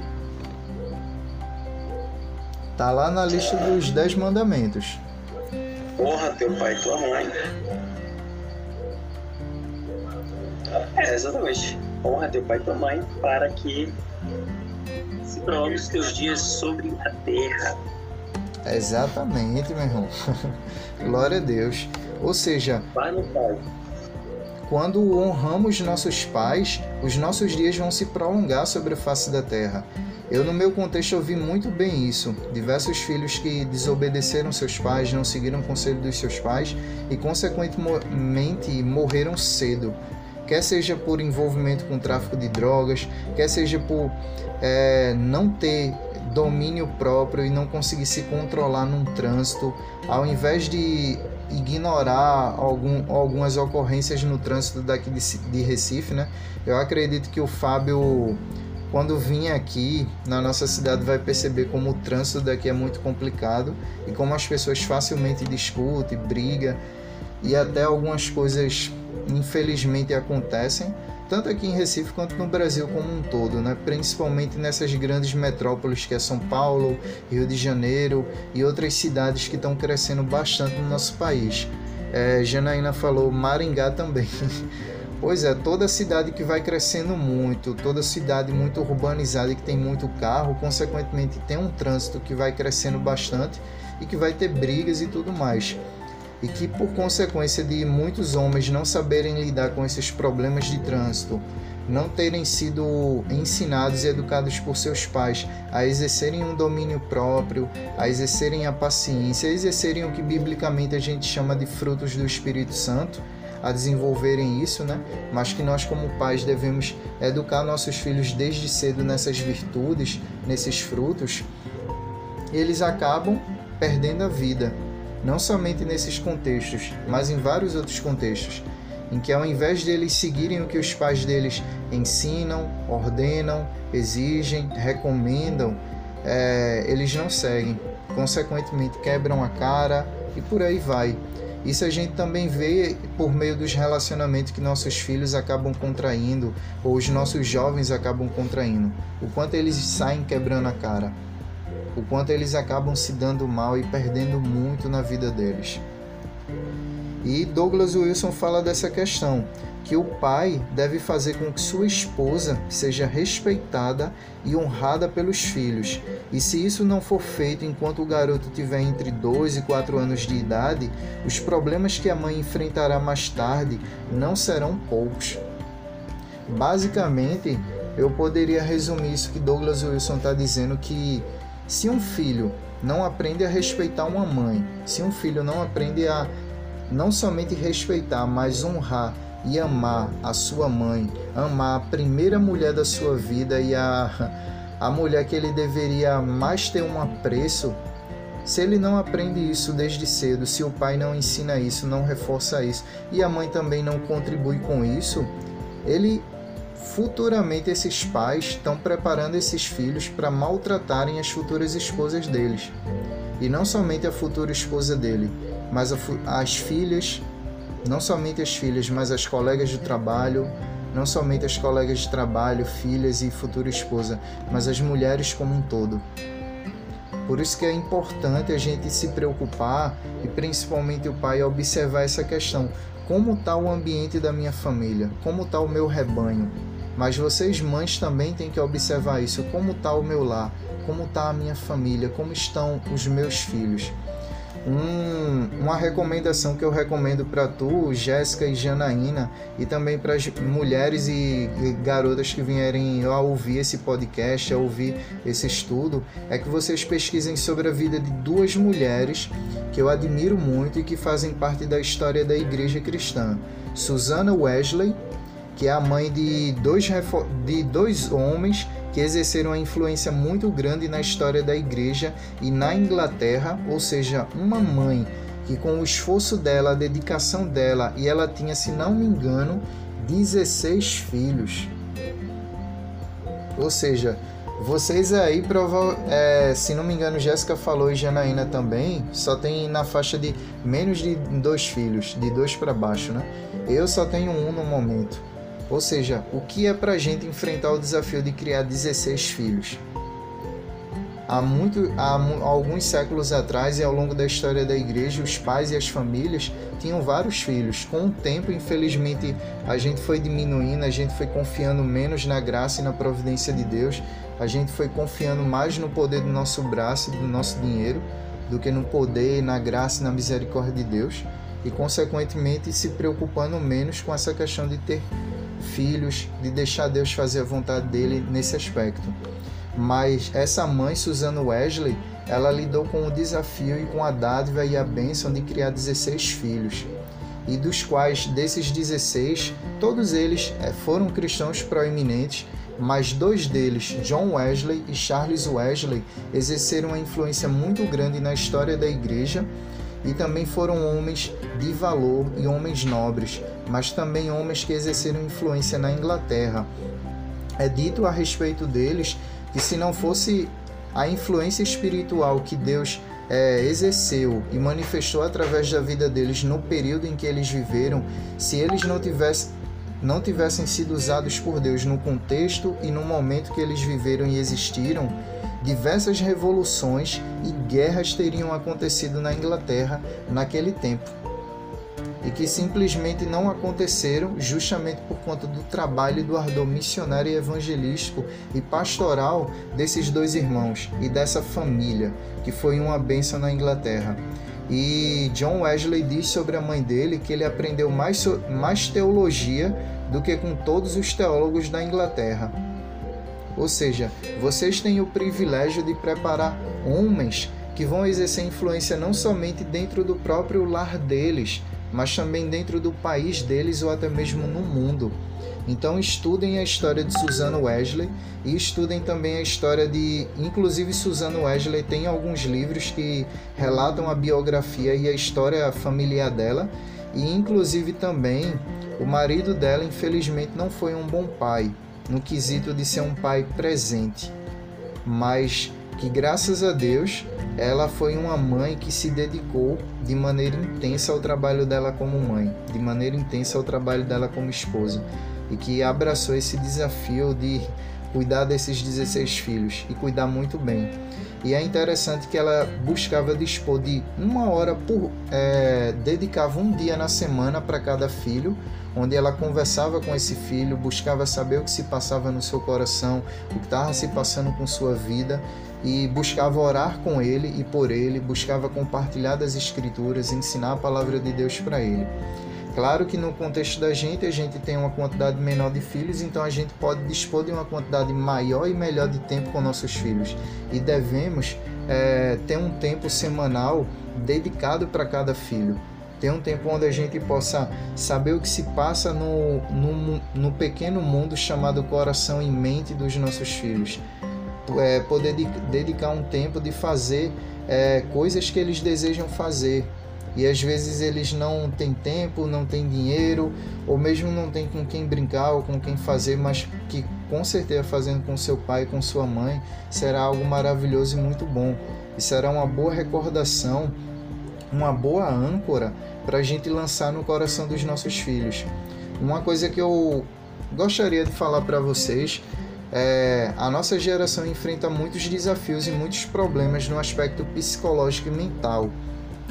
Tá lá na lista dos dez mandamentos. Honra teu pai e tua mãe. É, exatamente. Honra teu pai e tua mãe para que se prolongue os teus dias sobre a terra. Exatamente, meu irmão. (laughs) Glória a Deus. Ou seja, quando honramos nossos pais, os nossos dias vão se prolongar sobre a face da terra. Eu, no meu contexto, ouvi muito bem isso. Diversos filhos que desobedeceram seus pais, não seguiram o conselho dos seus pais e, consequentemente, morreram cedo. Quer seja por envolvimento com tráfico de drogas, quer seja por é, não ter domínio próprio e não conseguir se controlar num trânsito, ao invés de ignorar algum, algumas ocorrências no trânsito daqui de, de Recife, né? Eu acredito que o Fábio quando vir aqui na nossa cidade vai perceber como o trânsito daqui é muito complicado e como as pessoas facilmente discutem, brigam e até algumas coisas infelizmente acontecem tanto aqui em Recife quanto no Brasil como um todo, né? principalmente nessas grandes metrópoles que é São Paulo, Rio de Janeiro e outras cidades que estão crescendo bastante no nosso país. É, Janaína falou Maringá também. (laughs) Pois é, toda cidade que vai crescendo muito, toda cidade muito urbanizada e que tem muito carro, consequentemente tem um trânsito que vai crescendo bastante e que vai ter brigas e tudo mais. E que por consequência de muitos homens não saberem lidar com esses problemas de trânsito, não terem sido ensinados e educados por seus pais a exercerem um domínio próprio, a exercerem a paciência, a exercerem o que biblicamente a gente chama de frutos do Espírito Santo, a desenvolverem isso, né? Mas que nós como pais devemos educar nossos filhos desde cedo nessas virtudes, nesses frutos. Eles acabam perdendo a vida, não somente nesses contextos, mas em vários outros contextos, em que ao invés de eles seguirem o que os pais deles ensinam, ordenam, exigem, recomendam, é, eles não seguem. Consequentemente, quebram a cara e por aí vai. Isso a gente também vê por meio dos relacionamentos que nossos filhos acabam contraindo ou os nossos jovens acabam contraindo. O quanto eles saem quebrando a cara. O quanto eles acabam se dando mal e perdendo muito na vida deles. E Douglas Wilson fala dessa questão, que o pai deve fazer com que sua esposa seja respeitada e honrada pelos filhos. E se isso não for feito enquanto o garoto tiver entre 2 e 4 anos de idade, os problemas que a mãe enfrentará mais tarde não serão poucos. Basicamente, eu poderia resumir isso que Douglas Wilson está dizendo que se um filho não aprende a respeitar uma mãe, se um filho não aprende a não somente respeitar, mas honrar e amar a sua mãe, amar a primeira mulher da sua vida e a, a mulher que ele deveria mais ter um apreço, se ele não aprende isso desde cedo, se o pai não ensina isso, não reforça isso e a mãe também não contribui com isso, ele futuramente esses pais estão preparando esses filhos para maltratarem as futuras esposas deles. E não somente a futura esposa dele, mas as filhas, não somente as filhas, mas as colegas de trabalho, não somente as colegas de trabalho, filhas e futura esposa, mas as mulheres como um todo. Por isso que é importante a gente se preocupar e principalmente o pai observar essa questão. Como está o ambiente da minha família? Como está o meu rebanho? Mas vocês mães também têm que observar isso. Como está o meu lar? Como está a minha família? Como estão os meus filhos? um, uma recomendação que eu recomendo para tu, Jéssica e Janaína, e também para as mulheres e garotas que vierem a ouvir esse podcast, a ouvir esse estudo, é que vocês pesquisem sobre a vida de duas mulheres que eu admiro muito e que fazem parte da história da igreja cristã. Susana Wesley, que é a mãe de dois, de dois homens que exerceram uma influência muito grande na história da igreja e na Inglaterra, ou seja, uma mãe que com o esforço dela, a dedicação dela, e ela tinha, se não me engano, 16 filhos. Ou seja, Vocês aí, prova é, se não me engano, Jéssica falou e Janaína também, só tem na faixa de menos de dois filhos, de dois para baixo, né? Eu só tenho um no momento. Ou seja, o que é para gente enfrentar o desafio de criar 16 filhos? Há, muito, há alguns séculos atrás e ao longo da história da igreja, os pais e as famílias tinham vários filhos. Com o tempo, infelizmente, a gente foi diminuindo, a gente foi confiando menos na graça e na providência de Deus, a gente foi confiando mais no poder do nosso braço e do nosso dinheiro do que no poder, na graça e na misericórdia de Deus e, consequentemente, se preocupando menos com essa questão de ter filhos, de deixar Deus fazer a vontade dele nesse aspecto. Mas essa mãe, Susana Wesley, ela lidou com o desafio e com a dádiva e a bênção de criar 16 filhos. E dos quais, desses 16, todos eles eh, foram cristãos proeminentes, mas dois deles, John Wesley e Charles Wesley, exerceram uma influência muito grande na história da igreja e também foram homens de valor e homens nobres, mas também homens que exerceram influência na Inglaterra. É dito a respeito deles que se não fosse a influência espiritual que Deus é, exerceu e manifestou através da vida deles no período em que eles viveram, se eles não tivessem não tivessem sido usados por Deus no contexto e no momento que eles viveram e existiram, diversas revoluções e guerras teriam acontecido na Inglaterra naquele tempo e que simplesmente não aconteceram justamente por conta do trabalho e do ardor missionário e evangelístico e pastoral desses dois irmãos e dessa família, que foi uma bênção na Inglaterra. E John Wesley diz sobre a mãe dele que ele aprendeu mais, mais teologia do que com todos os teólogos da Inglaterra. Ou seja, vocês têm o privilégio de preparar homens que vão exercer influência não somente dentro do próprio lar deles, mas também dentro do país deles ou até mesmo no mundo. Então estudem a história de Susana Wesley e estudem também a história de, inclusive Susana Wesley tem alguns livros que relatam a biografia e a história familiar dela e inclusive também o marido dela infelizmente não foi um bom pai no quesito de ser um pai presente, mas que graças a Deus ela foi uma mãe que se dedicou de maneira intensa ao trabalho dela como mãe, de maneira intensa ao trabalho dela como esposa, e que abraçou esse desafio de cuidar desses 16 filhos e cuidar muito bem. E é interessante que ela buscava dispor de uma hora por. É, dedicava um dia na semana para cada filho, onde ela conversava com esse filho, buscava saber o que se passava no seu coração, o que estava se passando com sua vida e buscava orar com ele e por ele, buscava compartilhar das escrituras, ensinar a palavra de Deus para ele. Claro que no contexto da gente, a gente tem uma quantidade menor de filhos, então a gente pode dispor de uma quantidade maior e melhor de tempo com nossos filhos. E devemos é, ter um tempo semanal dedicado para cada filho. Ter um tempo onde a gente possa saber o que se passa no, no, no pequeno mundo chamado coração e mente dos nossos filhos é, poder de, dedicar um tempo de fazer é, coisas que eles desejam fazer. E às vezes eles não têm tempo, não têm dinheiro, ou mesmo não têm com quem brincar ou com quem fazer, mas que com certeza fazendo com seu pai, com sua mãe, será algo maravilhoso e muito bom. E será uma boa recordação, uma boa âncora para a gente lançar no coração dos nossos filhos. Uma coisa que eu gostaria de falar para vocês é, a nossa geração enfrenta muitos desafios e muitos problemas no aspecto psicológico e mental.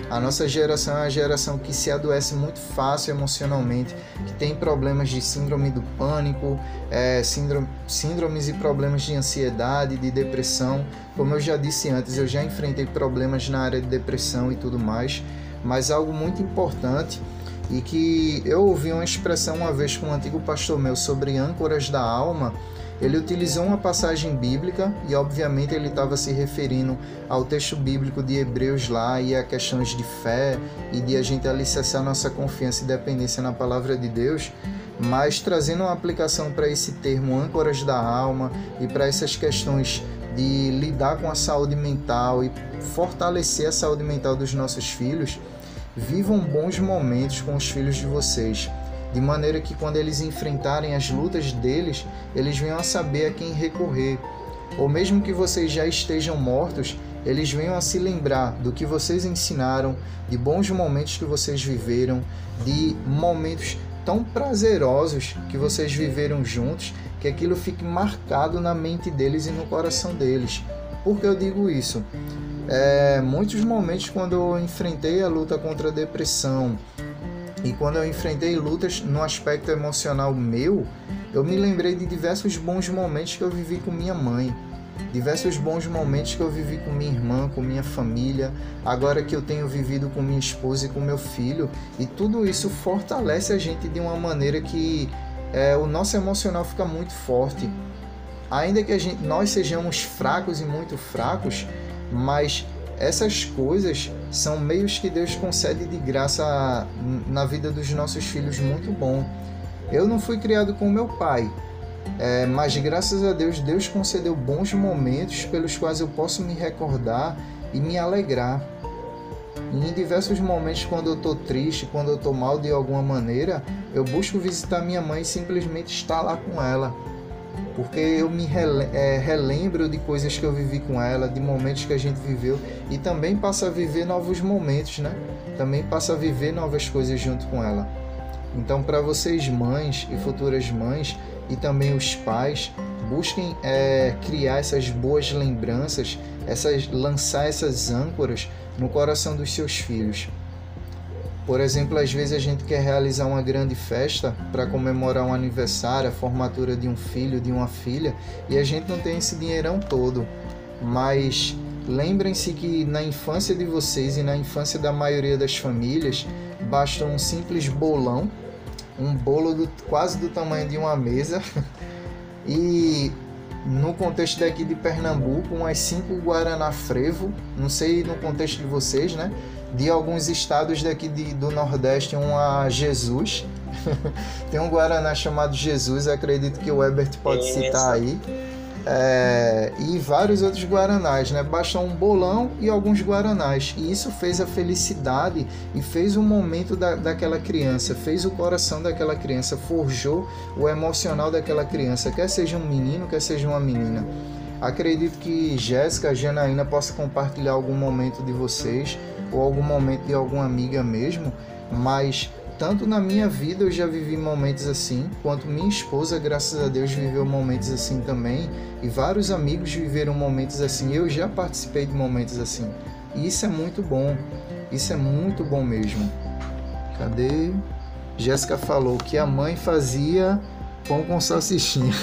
A nossa geração é uma geração que se adoece muito fácil emocionalmente, que tem problemas de síndrome do pânico, é, síndrome, síndromes e problemas de ansiedade, de depressão. Como eu já disse antes, eu já enfrentei problemas na área de depressão e tudo mais, mas algo muito importante e que eu ouvi uma expressão uma vez com um antigo pastor meu sobre âncoras da alma ele utilizou uma passagem bíblica e, obviamente, ele estava se referindo ao texto bíblico de Hebreus lá e a questões de fé e de a gente alicerçar nossa confiança e dependência na palavra de Deus, mas trazendo uma aplicação para esse termo âncoras da alma e para essas questões de lidar com a saúde mental e fortalecer a saúde mental dos nossos filhos. Vivam bons momentos com os filhos de vocês de maneira que quando eles enfrentarem as lutas deles, eles venham a saber a quem recorrer. ou mesmo que vocês já estejam mortos, eles venham a se lembrar do que vocês ensinaram, de bons momentos que vocês viveram, de momentos tão prazerosos que vocês viveram juntos, que aquilo fique marcado na mente deles e no coração deles. Por que eu digo isso? É, muitos momentos quando eu enfrentei a luta contra a depressão e quando eu enfrentei lutas no aspecto emocional meu, eu me lembrei de diversos bons momentos que eu vivi com minha mãe, diversos bons momentos que eu vivi com minha irmã, com minha família, agora que eu tenho vivido com minha esposa e com meu filho, e tudo isso fortalece a gente de uma maneira que é, o nosso emocional fica muito forte. Ainda que a gente, nós sejamos fracos e muito fracos, mas essas coisas são meios que Deus concede de graça na vida dos nossos filhos muito bom. Eu não fui criado com meu pai, é, mas graças a Deus, Deus concedeu bons momentos pelos quais eu posso me recordar e me alegrar. Em diversos momentos, quando eu estou triste, quando eu estou mal de alguma maneira, eu busco visitar minha mãe e simplesmente estar lá com ela. Porque eu me é, relembro de coisas que eu vivi com ela, de momentos que a gente viveu e também passo a viver novos momentos, né? Também passo a viver novas coisas junto com ela. Então, para vocês, mães e futuras mães, e também os pais, busquem é, criar essas boas lembranças, essas, lançar essas âncoras no coração dos seus filhos. Por exemplo, às vezes a gente quer realizar uma grande festa para comemorar um aniversário, a formatura de um filho, de uma filha, e a gente não tem esse dinheirão todo. Mas lembrem-se que na infância de vocês e na infância da maioria das famílias, basta um simples bolão, um bolo do, quase do tamanho de uma mesa, (laughs) e no contexto daqui de Pernambuco, umas cinco Guaraná Frevo, não sei no contexto de vocês, né? De alguns estados daqui de, do Nordeste, uma Jesus. (laughs) Tem um Guaraná chamado Jesus, acredito que o Ebert pode citar aí é, e vários outros guaranás, né? Basta um bolão e alguns guaranás. E isso fez a felicidade e fez o momento da, daquela criança, fez o coração daquela criança, forjou o emocional daquela criança, quer seja um menino, quer seja uma menina. Acredito que Jéssica, Janaína possa compartilhar algum momento de vocês ou algum momento de alguma amiga mesmo, mas tanto na minha vida eu já vivi momentos assim, quanto minha esposa, graças a Deus, viveu momentos assim também, e vários amigos viveram momentos assim. Eu já participei de momentos assim. E isso é muito bom. Isso é muito bom mesmo. Cadê? Jéssica falou que a mãe fazia pão com salsichinha.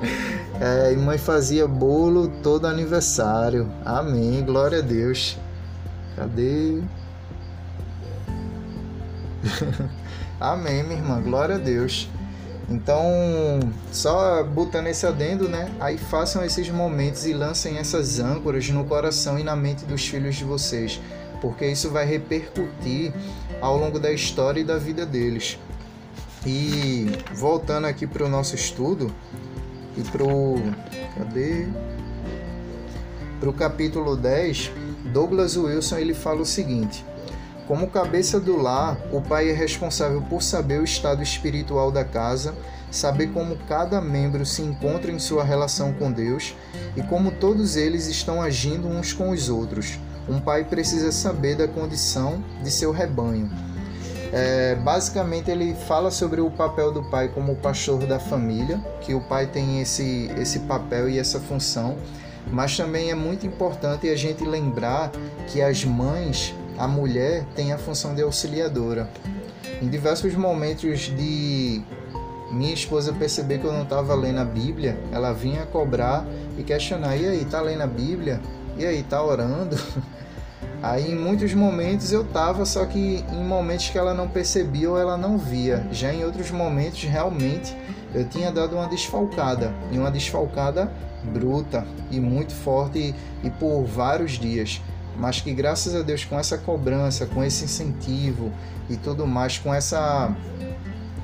(laughs) é, e mãe fazia bolo todo aniversário. Amém. Glória a Deus. Cadê? (laughs) Amém, minha irmã. Glória a Deus. Então, só botando esse adendo, né? Aí façam esses momentos e lancem essas âncoras no coração e na mente dos filhos de vocês, porque isso vai repercutir ao longo da história e da vida deles. E voltando aqui para o nosso estudo e para o. Cadê? Para o capítulo 10, Douglas Wilson ele fala o seguinte. Como cabeça do lar, o pai é responsável por saber o estado espiritual da casa, saber como cada membro se encontra em sua relação com Deus e como todos eles estão agindo uns com os outros. Um pai precisa saber da condição de seu rebanho. É, basicamente, ele fala sobre o papel do pai como pastor da família, que o pai tem esse, esse papel e essa função, mas também é muito importante a gente lembrar que as mães a mulher tem a função de auxiliadora. Em diversos momentos de minha esposa perceber que eu não estava lendo a Bíblia, ela vinha cobrar e questionar: e aí, tá lendo a Bíblia? E aí, tá orando? (laughs) Aí em muitos momentos eu tava, só que em momentos que ela não percebia ou ela não via. Já em outros momentos, realmente, eu tinha dado uma desfalcada, e uma desfalcada bruta e muito forte e, e por vários dias mas que graças a Deus com essa cobrança, com esse incentivo e tudo mais, com essa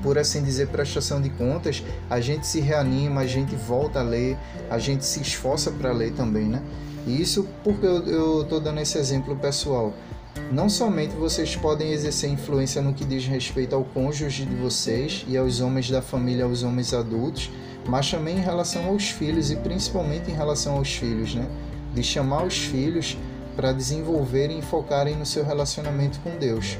por assim dizer, prestação de contas, a gente se reanima, a gente volta a ler, a gente se esforça para ler também, né? E isso porque eu estou dando esse exemplo pessoal. Não somente vocês podem exercer influência no que diz respeito ao cônjuge de vocês e aos homens da família, aos homens adultos, mas também em relação aos filhos e principalmente em relação aos filhos, né? De chamar os filhos para desenvolverem e focarem no seu relacionamento com Deus.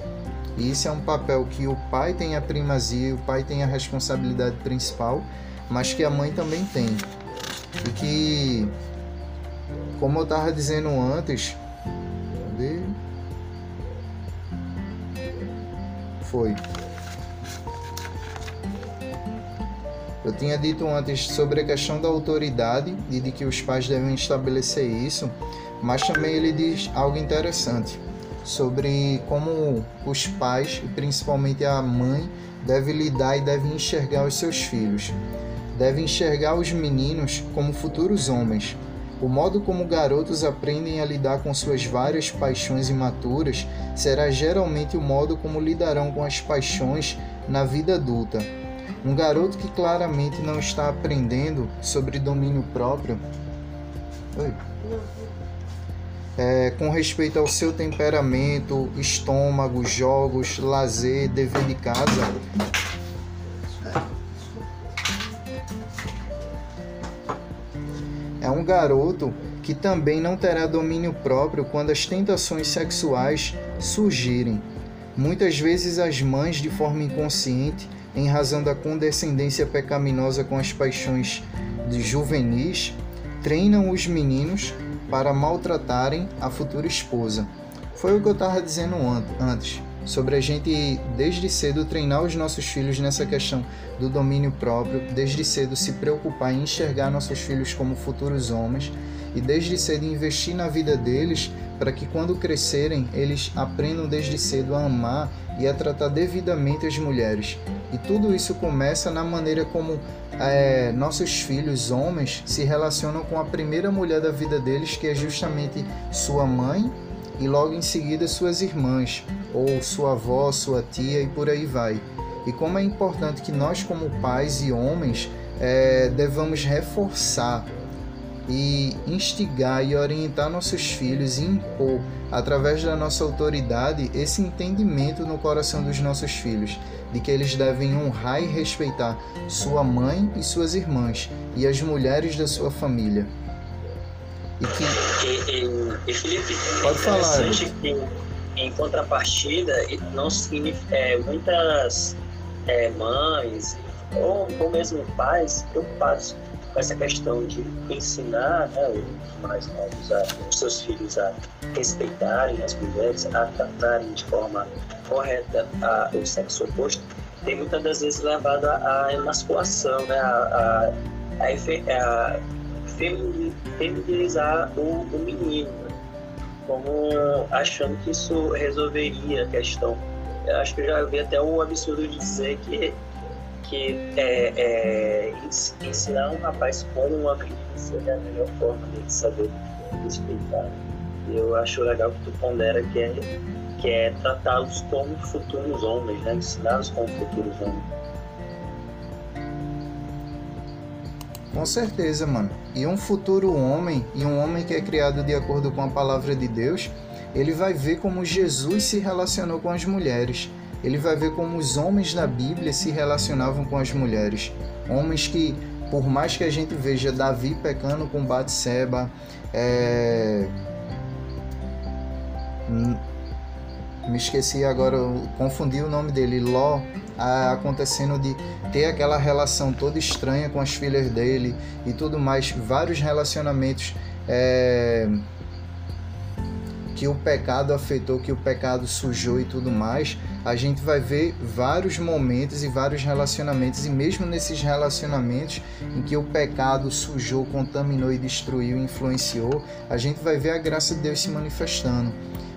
E isso é um papel que o pai tem a primazia, o pai tem a responsabilidade principal, mas que a mãe também tem. E que, como eu estava dizendo antes, Foi. Eu tinha dito antes sobre a questão da autoridade e de que os pais devem estabelecer isso, mas também ele diz algo interessante sobre como os pais, principalmente a mãe, devem lidar e devem enxergar os seus filhos. Devem enxergar os meninos como futuros homens. O modo como garotos aprendem a lidar com suas várias paixões imaturas será geralmente o modo como lidarão com as paixões na vida adulta. Um garoto que claramente não está aprendendo sobre domínio próprio. Oi é, com respeito ao seu temperamento, estômago, jogos, lazer, dever de casa. É um garoto que também não terá domínio próprio quando as tentações sexuais surgirem. Muitas vezes as mães, de forma inconsciente, em razão da condescendência pecaminosa com as paixões de juvenis, treinam os meninos para maltratarem a futura esposa. Foi o que eu estava dizendo antes, sobre a gente desde cedo treinar os nossos filhos nessa questão do domínio próprio, desde cedo se preocupar em enxergar nossos filhos como futuros homens e desde cedo investir na vida deles para que quando crescerem eles aprendam desde cedo a amar e a tratar devidamente as mulheres. E tudo isso começa na maneira como é, nossos filhos homens se relacionam com a primeira mulher da vida deles, que é justamente sua mãe, e logo em seguida suas irmãs, ou sua avó, sua tia e por aí vai. E como é importante que nós, como pais e homens, é, devamos reforçar e instigar e orientar nossos filhos e impor, através da nossa autoridade, esse entendimento no coração dos nossos filhos, de que eles devem honrar e respeitar sua mãe e suas irmãs e as mulheres da sua família. E que. E, e, e Felipe, pode falar. Que, em contrapartida, não significa, é, muitas é, mães ou, ou mesmo pais preocupados com essa questão de ensinar né, os mais novos, a, os seus filhos a respeitarem as mulheres, a tratarem de forma correta a, o sexo oposto, tem muitas das vezes levado à emasculação, né, a, a, a, a feminilizar o, o menino, como achando que isso resolveria a questão. Eu acho que eu já vi até o absurdo de dizer que que é, é, ensinar um rapaz como uma menina seria a melhor forma de saber respeitar. Eu acho legal que tu pondera que é, que é tratá-los como futuros homens, né? ensiná-los como futuros homens. Com certeza, mano. E um futuro homem, e um homem que é criado de acordo com a palavra de Deus, ele vai ver como Jesus se relacionou com as mulheres ele vai ver como os homens da Bíblia se relacionavam com as mulheres. Homens que, por mais que a gente veja Davi pecando com Batseba, é... Hum, me esqueci agora, confundi o nome dele, Ló, acontecendo de ter aquela relação toda estranha com as filhas dele e tudo mais, vários relacionamentos é, que o pecado afetou, que o pecado sujou e tudo mais a gente vai ver vários momentos e vários relacionamentos, e mesmo nesses relacionamentos em que o pecado sujou, contaminou e destruiu, influenciou, a gente vai ver a graça de Deus se manifestando.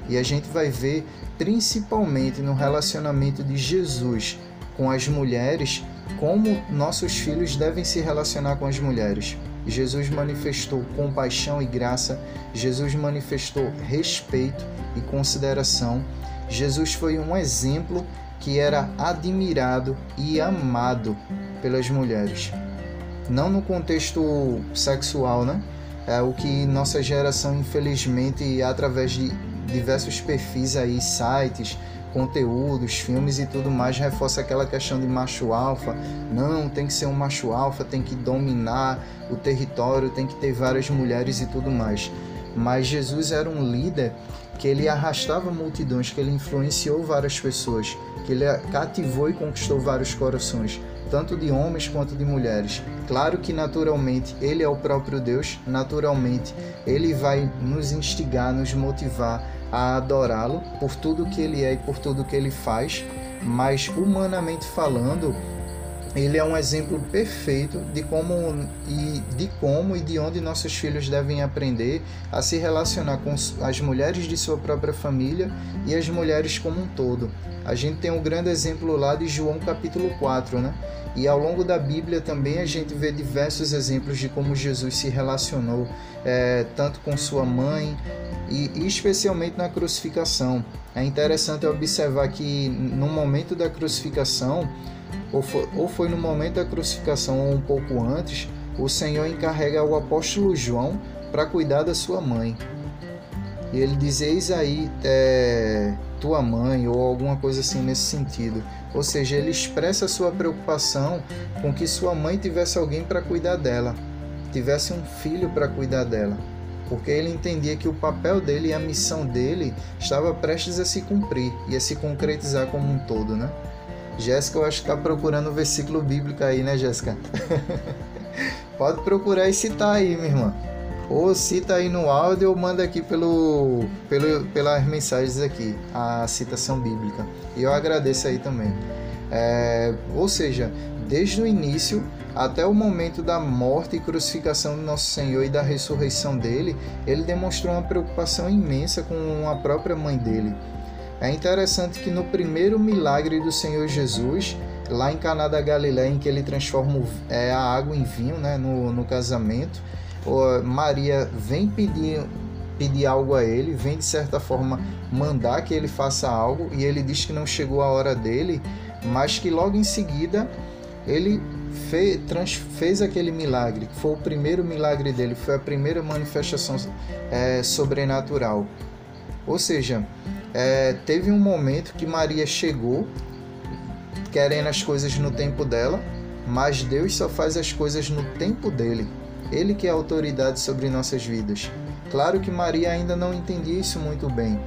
E a gente vai ver principalmente no relacionamento de Jesus com as mulheres, como nossos filhos devem se relacionar com as mulheres. Jesus manifestou compaixão e graça, Jesus manifestou respeito e consideração Jesus foi um exemplo que era admirado e amado pelas mulheres. Não no contexto sexual, né? É o que nossa geração, infelizmente, através de, diversos perfis aí, sites, conteúdos, filmes e tudo mais reforça aquela questão de macho alfa. Não, tem que ser um macho alfa, tem que dominar o território, tem que ter várias mulheres e tudo mais. Mas Jesus era um líder que ele arrastava multidões, que ele influenciou várias pessoas, que ele cativou e conquistou vários corações, tanto de homens quanto de mulheres. Claro que naturalmente ele é o próprio Deus, naturalmente ele vai nos instigar, nos motivar a adorá-lo por tudo que ele é e por tudo que ele faz, mas humanamente falando, ele é um exemplo perfeito de como e de como e de onde nossos filhos devem aprender a se relacionar com as mulheres de sua própria família e as mulheres como um todo. A gente tem um grande exemplo lá de João capítulo 4, né? E ao longo da Bíblia também a gente vê diversos exemplos de como Jesus se relacionou é, tanto com sua mãe e, e especialmente na crucificação. É interessante observar que no momento da crucificação ou foi, ou foi no momento da crucificação ou um pouco antes, o Senhor encarrega o apóstolo João para cuidar da sua mãe. E ele diz: Eis aí é, tua mãe, ou alguma coisa assim nesse sentido. Ou seja, ele expressa a sua preocupação com que sua mãe tivesse alguém para cuidar dela, tivesse um filho para cuidar dela. Porque ele entendia que o papel dele e a missão dele estava prestes a se cumprir e a se concretizar como um todo, né? Jéssica, eu acho que tá procurando o um versículo bíblico aí, né, Jéssica? (laughs) Pode procurar e citar aí, minha irmã. Ou cita aí no áudio ou manda aqui pelo, pelo, pelas mensagens aqui, a citação bíblica. E eu agradeço aí também. É, ou seja, desde o início até o momento da morte e crucificação do nosso Senhor e da ressurreição dele, ele demonstrou uma preocupação imensa com a própria mãe dele. É interessante que no primeiro milagre do Senhor Jesus, lá em Caná da Galiléia, em que ele transforma é, a água em vinho, né, no, no casamento, Maria vem pedir, pedir algo a ele, vem de certa forma mandar que ele faça algo, e ele diz que não chegou a hora dele, mas que logo em seguida ele fez, trans, fez aquele milagre, que foi o primeiro milagre dele, foi a primeira manifestação é, sobrenatural. Ou seja, é, teve um momento que Maria chegou querendo as coisas no tempo dela, mas Deus só faz as coisas no tempo dele. Ele que é a autoridade sobre nossas vidas. Claro que Maria ainda não entendia isso muito bem.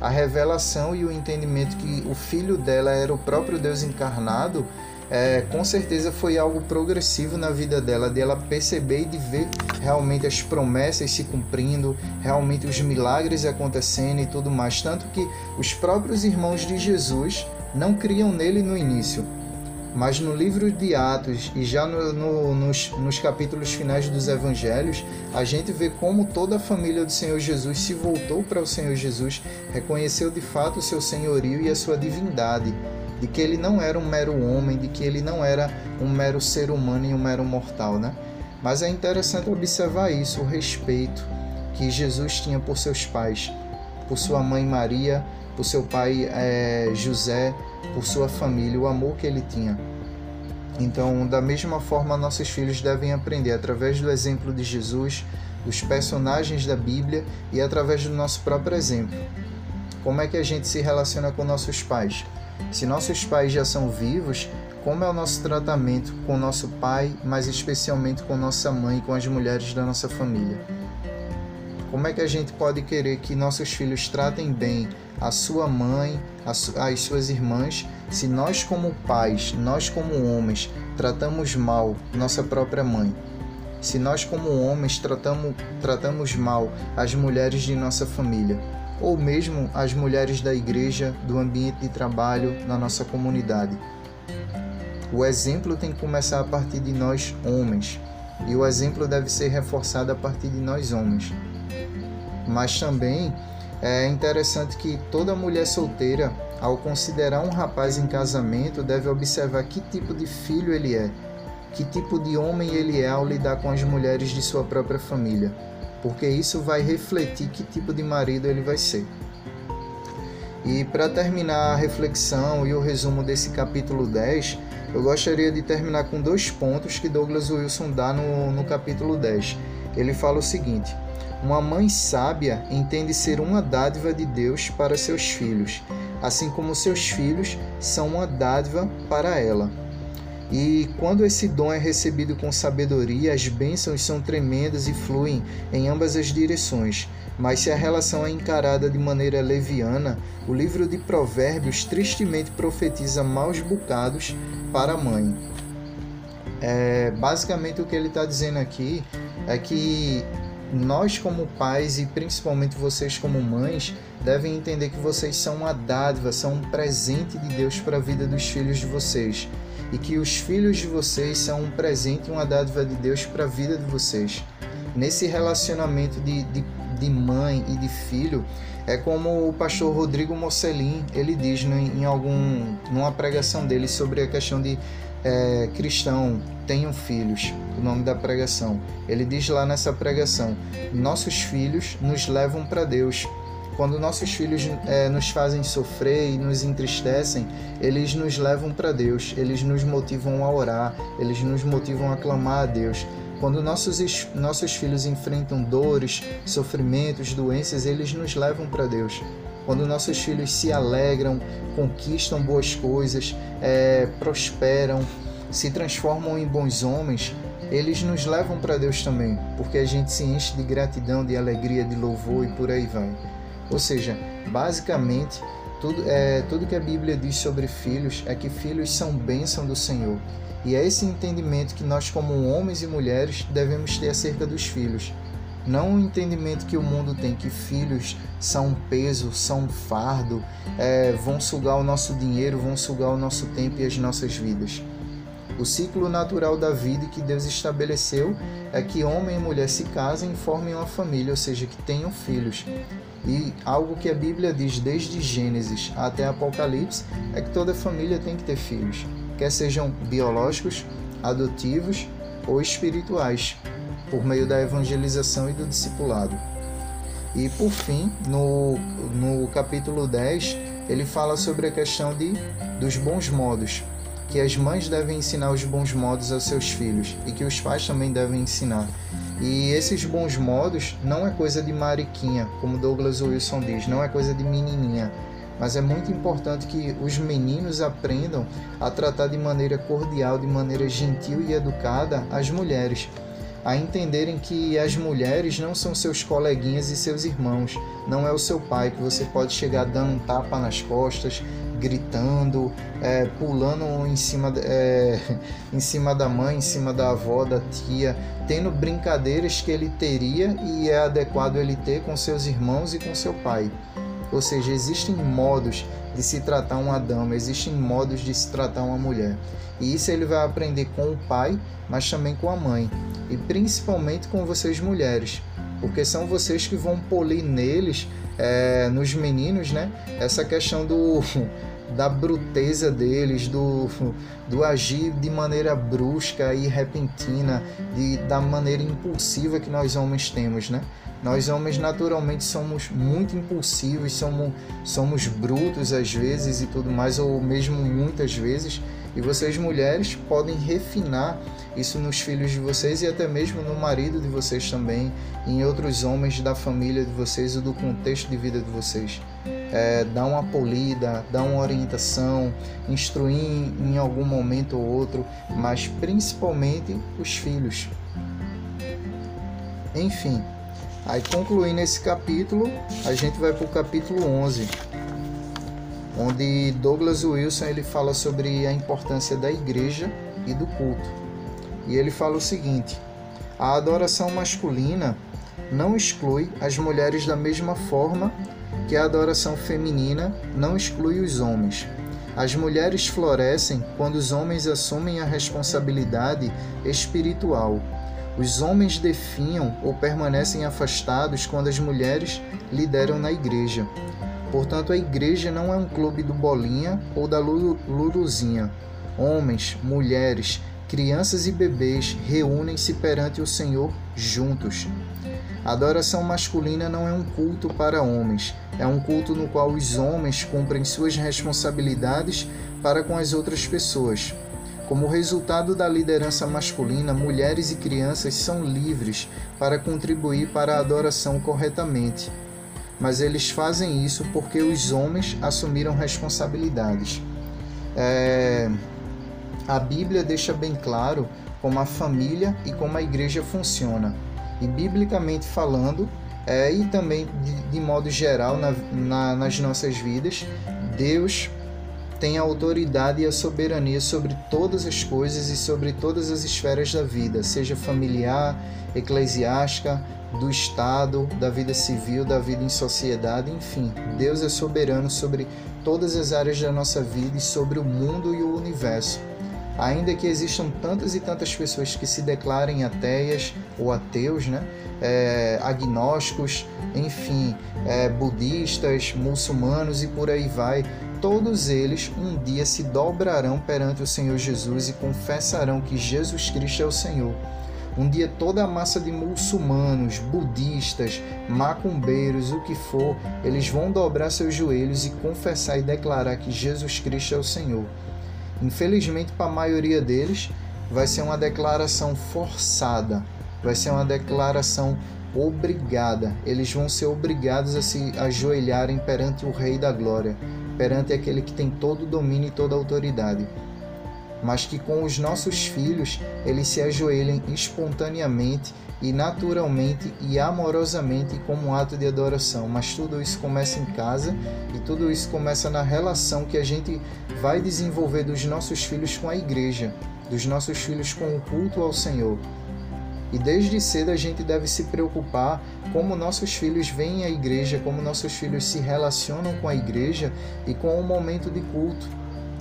A revelação e o entendimento que o filho dela era o próprio Deus encarnado é, com certeza foi algo progressivo na vida dela, de ela perceber e de ver realmente as promessas se cumprindo, realmente os milagres acontecendo e tudo mais. Tanto que os próprios irmãos de Jesus não criam nele no início. Mas no livro de Atos e já no, no, nos, nos capítulos finais dos evangelhos, a gente vê como toda a família do Senhor Jesus se voltou para o Senhor Jesus, reconheceu de fato o seu senhorio e a sua divindade de que ele não era um mero homem, de que ele não era um mero ser humano e um mero mortal, né? Mas é interessante observar isso, o respeito que Jesus tinha por seus pais, por sua mãe Maria, por seu pai é, José, por sua família, o amor que ele tinha. Então, da mesma forma, nossos filhos devem aprender através do exemplo de Jesus, dos personagens da Bíblia e através do nosso próprio exemplo. Como é que a gente se relaciona com nossos pais? Se nossos pais já são vivos, como é o nosso tratamento com nosso pai, mas especialmente com nossa mãe e com as mulheres da nossa família? Como é que a gente pode querer que nossos filhos tratem bem a sua mãe, as suas irmãs, se nós, como pais, nós, como homens, tratamos mal nossa própria mãe? Se nós, como homens, tratamos, tratamos mal as mulheres de nossa família? Ou mesmo as mulheres da igreja, do ambiente de trabalho, na nossa comunidade. O exemplo tem que começar a partir de nós, homens, e o exemplo deve ser reforçado a partir de nós, homens. Mas também é interessante que toda mulher solteira, ao considerar um rapaz em casamento, deve observar que tipo de filho ele é, que tipo de homem ele é ao lidar com as mulheres de sua própria família porque isso vai refletir que tipo de marido ele vai ser. E para terminar a reflexão e o resumo desse capítulo 10, eu gostaria de terminar com dois pontos que Douglas Wilson dá no, no capítulo 10. Ele fala o seguinte: Uma mãe sábia entende ser uma dádiva de Deus para seus filhos, assim como seus filhos são uma dádiva para ela. E quando esse dom é recebido com sabedoria, as bênçãos são tremendas e fluem em ambas as direções. Mas se a relação é encarada de maneira leviana, o livro de Provérbios tristemente profetiza maus bocados para a mãe. É, basicamente o que ele está dizendo aqui é que nós como pais e principalmente vocês como mães devem entender que vocês são uma dádiva, são um presente de Deus para a vida dos filhos de vocês e que os filhos de vocês são um presente e uma dádiva de Deus para a vida de vocês. Nesse relacionamento de, de, de, mãe e de filho, é como o pastor Rodrigo Mocelin, ele diz em algum, numa pregação dele sobre a questão de é, cristão, tenham filhos, o nome da pregação. Ele diz lá nessa pregação: nossos filhos nos levam para Deus. Quando nossos filhos é, nos fazem sofrer e nos entristecem, eles nos levam para Deus, eles nos motivam a orar, eles nos motivam a clamar a Deus. Quando nossos, nossos filhos enfrentam dores, sofrimentos, doenças, eles nos levam para Deus. Quando nossos filhos se alegram, conquistam boas coisas, é, prosperam, se transformam em bons homens, eles nos levam para Deus também, porque a gente se enche de gratidão, de alegria, de louvor e por aí vai. Ou seja, basicamente, tudo, é, tudo que a Bíblia diz sobre filhos é que filhos são bênção do Senhor. E é esse entendimento que nós, como homens e mulheres, devemos ter acerca dos filhos. Não o entendimento que o mundo tem que filhos são um peso, são um fardo, é, vão sugar o nosso dinheiro, vão sugar o nosso tempo e as nossas vidas. O ciclo natural da vida que Deus estabeleceu é que homem e mulher se casem e formem uma família, ou seja, que tenham filhos. E algo que a Bíblia diz desde Gênesis até Apocalipse é que toda família tem que ter filhos, quer sejam biológicos, adotivos ou espirituais, por meio da evangelização e do discipulado. E por fim, no, no capítulo 10, ele fala sobre a questão de, dos bons modos, que as mães devem ensinar os bons modos aos seus filhos e que os pais também devem ensinar. E esses bons modos não é coisa de mariquinha, como Douglas Wilson diz, não é coisa de menininha, mas é muito importante que os meninos aprendam a tratar de maneira cordial, de maneira gentil e educada as mulheres. A entenderem que as mulheres não são seus coleguinhas e seus irmãos, não é o seu pai que você pode chegar dando um tapa nas costas, gritando, é, pulando em cima, é, (laughs) em cima da mãe, em cima da avó, da tia, tendo brincadeiras que ele teria e é adequado ele ter com seus irmãos e com seu pai. Ou seja, existem modos de se tratar uma dama, existem modos de se tratar uma mulher. E isso ele vai aprender com o pai, mas também com a mãe e principalmente com vocês mulheres, porque são vocês que vão polir neles, é, nos meninos, né? Essa questão do (laughs) da bruteza deles, do, do agir de maneira brusca e repentina, de, da maneira impulsiva que nós homens temos, né? Nós homens naturalmente somos muito impulsivos, somos, somos brutos às vezes e tudo mais, ou mesmo muitas vezes, e vocês mulheres podem refinar isso nos filhos de vocês e até mesmo no marido de vocês também, em outros homens da família de vocês ou do contexto de vida de vocês. É, dar uma polida, dar uma orientação, instruir em algum momento ou outro, mas principalmente os filhos. Enfim, aí concluindo esse capítulo, a gente vai para o capítulo 11 onde Douglas Wilson ele fala sobre a importância da igreja e do culto. E ele fala o seguinte: a adoração masculina não exclui as mulheres da mesma forma que a adoração feminina não exclui os homens. As mulheres florescem quando os homens assumem a responsabilidade espiritual. Os homens definham ou permanecem afastados quando as mulheres lideram na igreja. Portanto, a igreja não é um clube do Bolinha ou da Luruzinha. Homens, mulheres, crianças e bebês reúnem-se perante o Senhor juntos. A adoração masculina não é um culto para homens, é um culto no qual os homens cumprem suas responsabilidades para com as outras pessoas. Como resultado da liderança masculina, mulheres e crianças são livres para contribuir para a adoração corretamente. Mas eles fazem isso porque os homens assumiram responsabilidades. É... A Bíblia deixa bem claro como a família e como a igreja funciona. E biblicamente falando, é, e também de, de modo geral na, na, nas nossas vidas, Deus tem a autoridade e a soberania sobre todas as coisas e sobre todas as esferas da vida, seja familiar, eclesiástica, do Estado, da vida civil, da vida em sociedade, enfim. Deus é soberano sobre todas as áreas da nossa vida e sobre o mundo e o universo. Ainda que existam tantas e tantas pessoas que se declarem ateias ou ateus, né? É, agnósticos, enfim, é, budistas, muçulmanos e por aí vai, todos eles um dia se dobrarão perante o Senhor Jesus e confessarão que Jesus Cristo é o Senhor. Um dia toda a massa de muçulmanos, budistas, macumbeiros, o que for, eles vão dobrar seus joelhos e confessar e declarar que Jesus Cristo é o Senhor. Infelizmente, para a maioria deles, vai ser uma declaração forçada, vai ser uma declaração obrigada. Eles vão ser obrigados a se ajoelharem perante o Rei da Glória perante aquele que tem todo o domínio e toda a autoridade. Mas que com os nossos filhos eles se ajoelhem espontaneamente e naturalmente e amorosamente como um ato de adoração. Mas tudo isso começa em casa e tudo isso começa na relação que a gente vai desenvolver dos nossos filhos com a igreja, dos nossos filhos com o culto ao Senhor. E desde cedo a gente deve se preocupar como nossos filhos veem a igreja, como nossos filhos se relacionam com a igreja e com o momento de culto,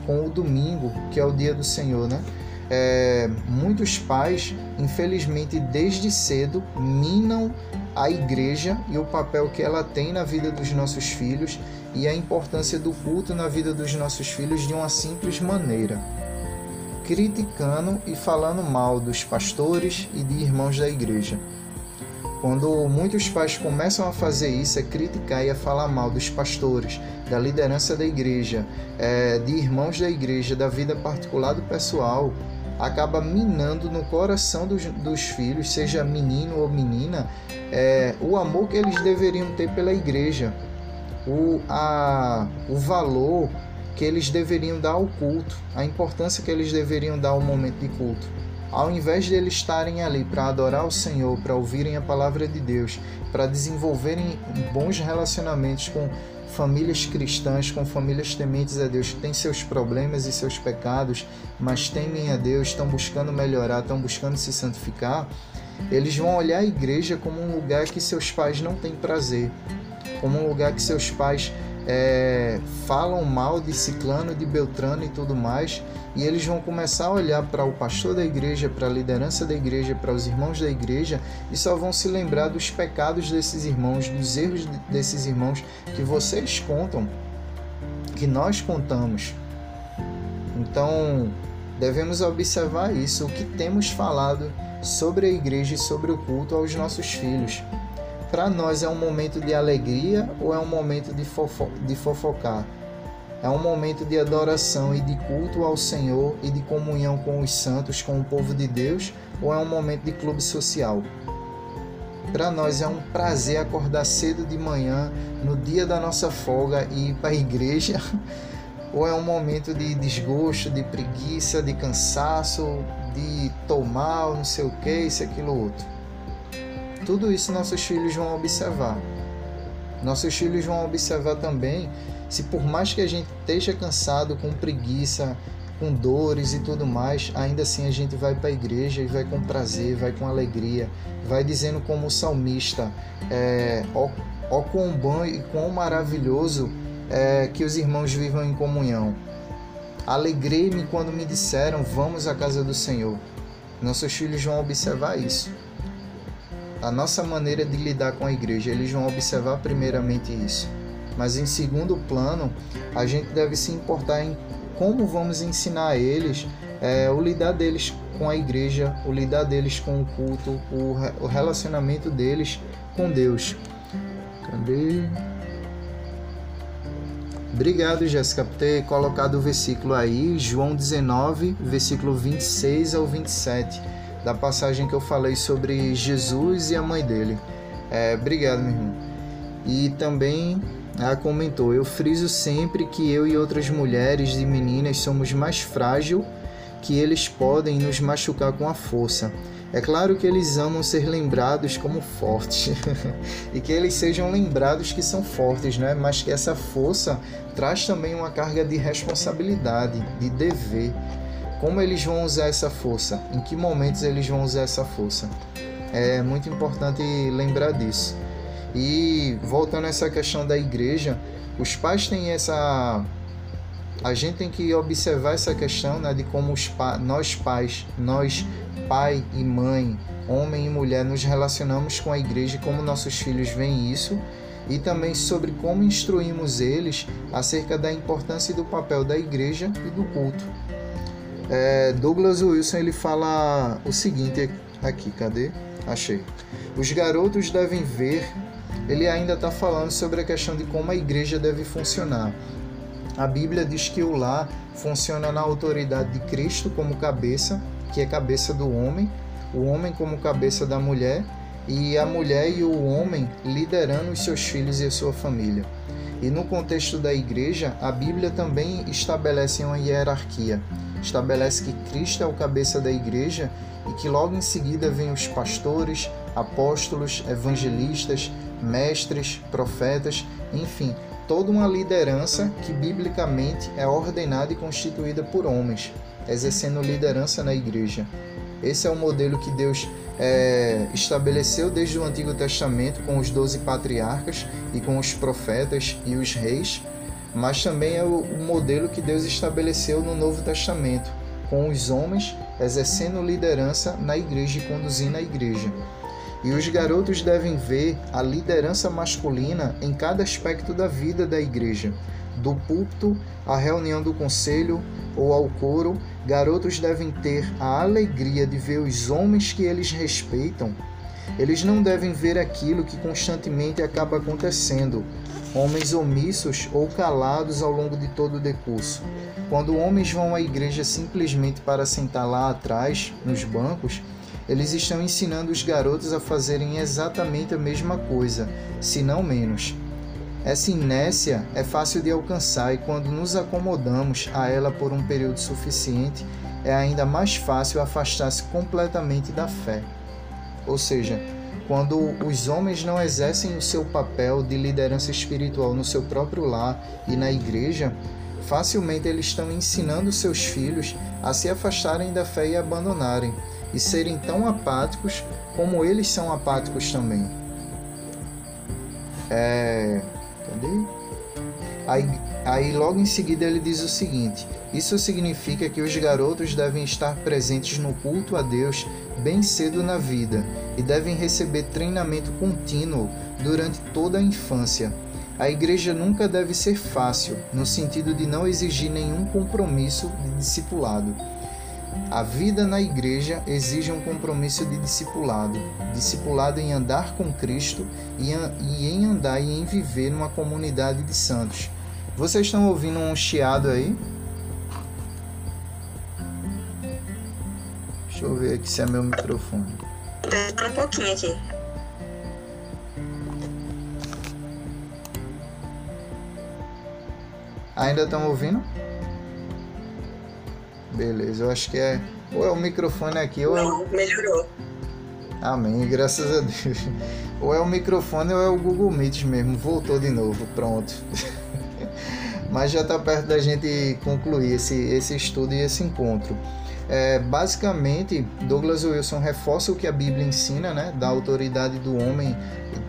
com o domingo, que é o dia do Senhor, né? É, muitos pais, infelizmente, desde cedo minam a igreja e o papel que ela tem na vida dos nossos filhos e a importância do culto na vida dos nossos filhos de uma simples maneira criticando e falando mal dos pastores e de irmãos da igreja. Quando muitos pais começam a fazer isso, é criticar e a falar mal dos pastores, da liderança da igreja, é, de irmãos da igreja, da vida particular do pessoal, acaba minando no coração dos, dos filhos, seja menino ou menina, é, o amor que eles deveriam ter pela igreja, o, a, o valor que eles deveriam dar ao culto, a importância que eles deveriam dar ao momento de culto. Ao invés de eles estarem ali para adorar o Senhor, para ouvirem a palavra de Deus, para desenvolverem bons relacionamentos com famílias cristãs, com famílias tementes a Deus, que têm seus problemas e seus pecados, mas temem a Deus, estão buscando melhorar, estão buscando se santificar, eles vão olhar a igreja como um lugar que seus pais não têm prazer, como um lugar que seus pais é, falam mal de Ciclano, de Beltrano e tudo mais, e eles vão começar a olhar para o pastor da igreja, para a liderança da igreja, para os irmãos da igreja e só vão se lembrar dos pecados desses irmãos, dos erros desses irmãos que vocês contam, que nós contamos. Então, devemos observar isso, o que temos falado sobre a igreja e sobre o culto aos nossos filhos para nós é um momento de alegria ou é um momento de, fofo de fofocar? É um momento de adoração e de culto ao Senhor e de comunhão com os santos, com o povo de Deus, ou é um momento de clube social? Para nós é um prazer acordar cedo de manhã, no dia da nossa folga, e ir para a igreja, (laughs) ou é um momento de desgosto, de preguiça, de cansaço, de tomar não sei o que, isso, aquilo, outro? Tudo isso nossos filhos vão observar. Nossos filhos vão observar também se por mais que a gente esteja cansado, com preguiça, com dores e tudo mais, ainda assim a gente vai para a igreja e vai com prazer, vai com alegria, vai dizendo como o salmista, é, ó, ó quão bom e quão maravilhoso é, que os irmãos vivam em comunhão. Alegrei-me quando me disseram, vamos à casa do Senhor. Nossos filhos vão observar isso a nossa maneira de lidar com a igreja. Eles vão observar primeiramente isso. Mas em segundo plano, a gente deve se importar em como vamos ensinar eles é, o lidar deles com a igreja, o lidar deles com o culto, o, o relacionamento deles com Deus. Cadê? Obrigado, Jéssica, por ter colocado o versículo aí, João 19, versículo 26 ao 27, da passagem que eu falei sobre Jesus e a mãe dele. É, obrigado, meu irmão. E também ela comentou: Eu friso sempre que eu e outras mulheres e meninas somos mais frágil que eles podem nos machucar com a força. É claro que eles amam ser lembrados como fortes (laughs) e que eles sejam lembrados que são fortes, né? mas que essa força traz também uma carga de responsabilidade, de dever. Como eles vão usar essa força? Em que momentos eles vão usar essa força? É muito importante lembrar disso. E voltando a essa questão da igreja, os pais têm essa a gente tem que observar essa questão né, de como os pa nós pais, nós pai e mãe, homem e mulher, nos relacionamos com a igreja e como nossos filhos veem isso, e também sobre como instruímos eles acerca da importância e do papel da igreja e do culto. É, Douglas Wilson ele fala o seguinte aqui, cadê? Achei. Os garotos devem ver. Ele ainda está falando sobre a questão de como a igreja deve funcionar. A Bíblia diz que o lar funciona na autoridade de Cristo como cabeça, que é cabeça do homem, o homem como cabeça da mulher e a mulher e o homem liderando os seus filhos e a sua família. E no contexto da igreja, a Bíblia também estabelece uma hierarquia. Estabelece que Cristo é o cabeça da igreja e que logo em seguida vêm os pastores, apóstolos, evangelistas, mestres, profetas, enfim, toda uma liderança que biblicamente é ordenada e constituída por homens, exercendo liderança na igreja. Esse é o modelo que Deus é, estabeleceu desde o Antigo Testamento com os doze patriarcas e com os profetas e os reis, mas também é o, o modelo que Deus estabeleceu no Novo Testamento, com os homens exercendo liderança na igreja e conduzindo a igreja. E os garotos devem ver a liderança masculina em cada aspecto da vida da igreja, do púlpito à reunião do conselho ou ao coro. Garotos devem ter a alegria de ver os homens que eles respeitam. Eles não devem ver aquilo que constantemente acaba acontecendo, homens omissos ou calados ao longo de todo o decurso. Quando homens vão à igreja simplesmente para sentar lá atrás, nos bancos, eles estão ensinando os garotos a fazerem exatamente a mesma coisa, se não menos. Essa inércia é fácil de alcançar e quando nos acomodamos a ela por um período suficiente, é ainda mais fácil afastar-se completamente da fé. Ou seja, quando os homens não exercem o seu papel de liderança espiritual no seu próprio lar e na igreja, facilmente eles estão ensinando seus filhos a se afastarem da fé e abandonarem e serem tão apáticos como eles são apáticos também. É. Cadê? Aí, aí logo em seguida ele diz o seguinte: Isso significa que os garotos devem estar presentes no culto a Deus bem cedo na vida e devem receber treinamento contínuo durante toda a infância. A igreja nunca deve ser fácil, no sentido de não exigir nenhum compromisso de discipulado. A vida na igreja exige um compromisso de discipulado, discipulado em andar com Cristo e em andar e em viver numa comunidade de santos. Vocês estão ouvindo um chiado aí? Deixa eu ver aqui se é meu microfone. Tá um pouquinho aqui. Ainda estão ouvindo? Beleza, eu acho que é. Ou é o microfone aqui, ou Não, é o. melhorou. Amém, graças a Deus. (laughs) Ou é o microfone ou é o Google Meet mesmo. Voltou de novo, pronto. (laughs) Mas já está perto da gente concluir esse, esse estudo e esse encontro. É, basicamente, Douglas Wilson reforça o que a Bíblia ensina, né, da autoridade do homem,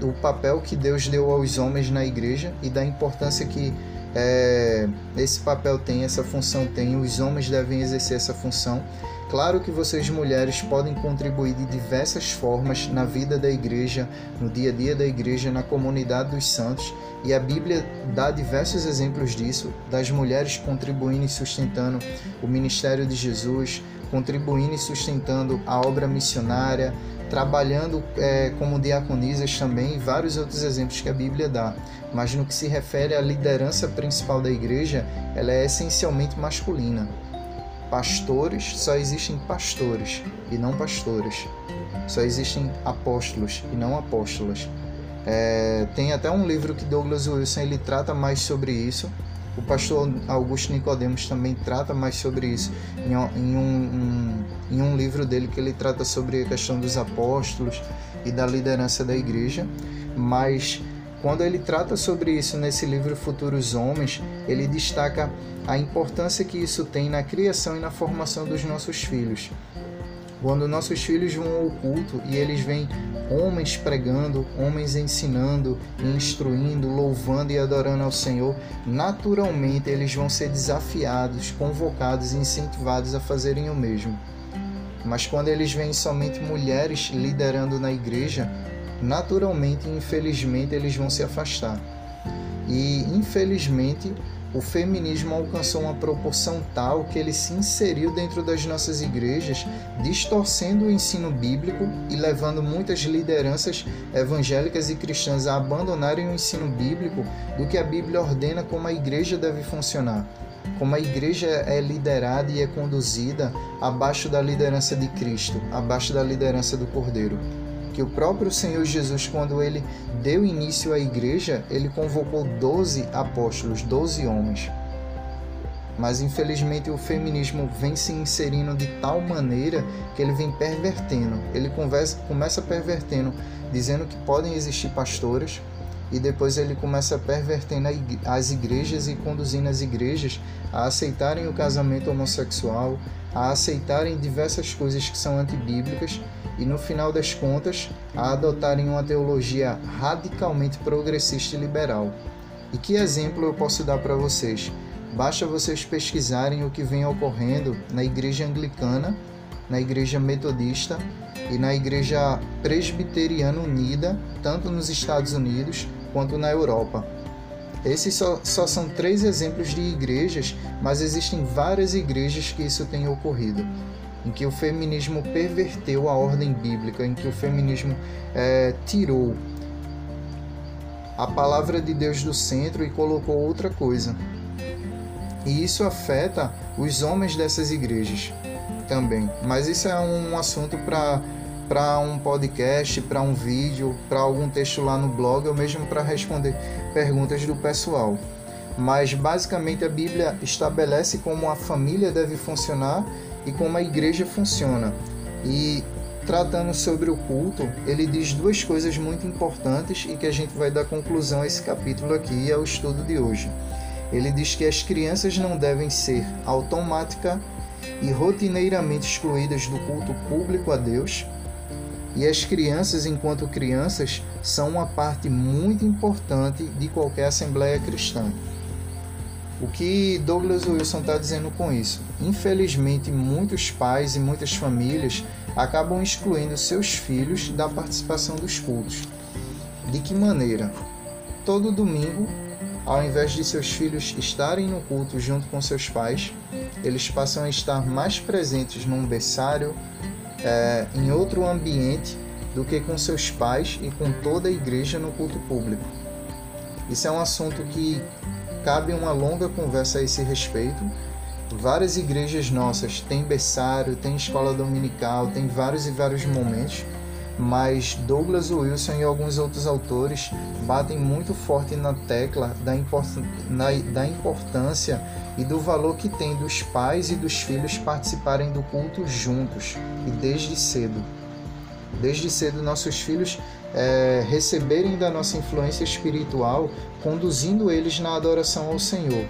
do papel que Deus deu aos homens na igreja e da importância que é, esse papel tem, essa função tem, os homens devem exercer essa função. Claro que vocês mulheres podem contribuir de diversas formas na vida da igreja, no dia a dia da igreja, na comunidade dos santos, e a Bíblia dá diversos exemplos disso, das mulheres contribuindo e sustentando o ministério de Jesus, contribuindo e sustentando a obra missionária, trabalhando é, como diaconisas também, vários outros exemplos que a Bíblia dá. Mas no que se refere à liderança principal da igreja, ela é essencialmente masculina. Pastores, só existem pastores e não pastores. Só existem apóstolos e não apóstolas. É, tem até um livro que Douglas Wilson ele trata mais sobre isso. O pastor Augusto Nicodemos também trata mais sobre isso em, em um, em um livro dele que ele trata sobre a questão dos apóstolos e da liderança da igreja. Mas quando ele trata sobre isso nesse livro Futuros Homens, ele destaca a importância que isso tem na criação e na formação dos nossos filhos. Quando nossos filhos vão ao culto e eles veem homens pregando, homens ensinando, instruindo, louvando e adorando ao Senhor, naturalmente eles vão ser desafiados, convocados e incentivados a fazerem o mesmo. Mas quando eles veem somente mulheres liderando na igreja, naturalmente e infelizmente eles vão se afastar. E infelizmente o feminismo alcançou uma proporção tal que ele se inseriu dentro das nossas igrejas, distorcendo o ensino bíblico e levando muitas lideranças evangélicas e cristãs a abandonarem o ensino bíblico do que a Bíblia ordena como a igreja deve funcionar. Como a igreja é liderada e é conduzida abaixo da liderança de Cristo, abaixo da liderança do Cordeiro que o próprio Senhor Jesus, quando ele deu início à igreja, ele convocou 12 apóstolos, 12 homens. Mas infelizmente o feminismo vem se inserindo de tal maneira que ele vem pervertendo. Ele conversa, começa pervertendo, dizendo que podem existir pastoras, e depois ele começa pervertendo as igrejas e conduzindo as igrejas a aceitarem o casamento homossexual, a aceitarem diversas coisas que são antibíblicas e no final das contas a adotarem uma teologia radicalmente progressista e liberal. E que exemplo eu posso dar para vocês? Basta vocês pesquisarem o que vem ocorrendo na Igreja Anglicana, na Igreja Metodista e na Igreja Presbiteriana Unida, tanto nos Estados Unidos quanto na Europa. Esses só, só são três exemplos de igrejas, mas existem várias igrejas que isso tem ocorrido em que o feminismo perverteu a ordem bíblica, em que o feminismo é, tirou a palavra de Deus do centro e colocou outra coisa. E isso afeta os homens dessas igrejas também. Mas isso é um assunto para para um podcast, para um vídeo, para algum texto lá no blog, ou mesmo para responder perguntas do pessoal. Mas basicamente a Bíblia estabelece como a família deve funcionar e como a igreja funciona. E tratando sobre o culto, ele diz duas coisas muito importantes e que a gente vai dar conclusão a esse capítulo aqui e ao estudo de hoje. Ele diz que as crianças não devem ser automática e rotineiramente excluídas do culto público a Deus. E as crianças, enquanto crianças, são uma parte muito importante de qualquer assembleia cristã. O que Douglas Wilson está dizendo com isso? Infelizmente, muitos pais e muitas famílias acabam excluindo seus filhos da participação dos cultos. De que maneira? Todo domingo, ao invés de seus filhos estarem no culto junto com seus pais, eles passam a estar mais presentes num berçário, é, em outro ambiente, do que com seus pais e com toda a igreja no culto público. Isso é um assunto que cabe uma longa conversa a esse respeito. Várias igrejas nossas têm berçário, tem escola dominical, tem vários e vários momentos, mas Douglas Wilson e alguns outros autores batem muito forte na tecla da, import na, da importância e do valor que tem dos pais e dos filhos participarem do culto juntos e desde cedo. Desde cedo, nossos filhos é, receberem da nossa influência espiritual, conduzindo eles na adoração ao Senhor.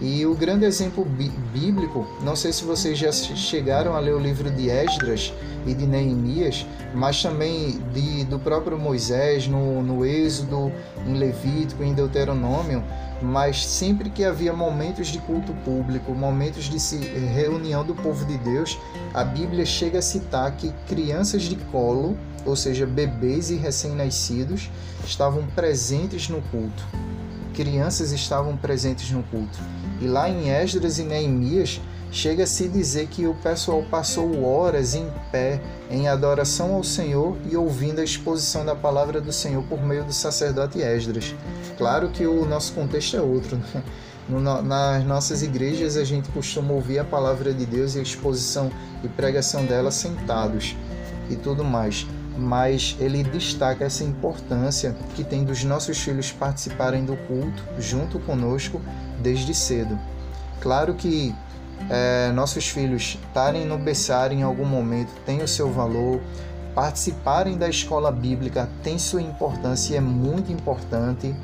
E o grande exemplo bíblico, não sei se vocês já chegaram a ler o livro de Esdras e de Neemias, mas também de, do próprio Moisés, no, no Êxodo, em Levítico, em Deuteronômio, mas sempre que havia momentos de culto público, momentos de reunião do povo de Deus, a Bíblia chega a citar que crianças de colo, ou seja, bebês e recém-nascidos, estavam presentes no culto. Crianças estavam presentes no culto. E lá em Esdras e Neemias chega a dizer que o pessoal passou horas em pé em adoração ao Senhor e ouvindo a exposição da palavra do Senhor por meio do sacerdote Esdras. Claro que o nosso contexto é outro. Né? nas nossas igrejas a gente costuma ouvir a palavra de Deus e a exposição e pregação dela sentados e tudo mais. Mas ele destaca essa importância que tem dos nossos filhos participarem do culto junto conosco desde cedo. Claro que é, nossos filhos estarem no berçário em algum momento tem o seu valor, participarem da escola bíblica tem sua importância e é muito importante.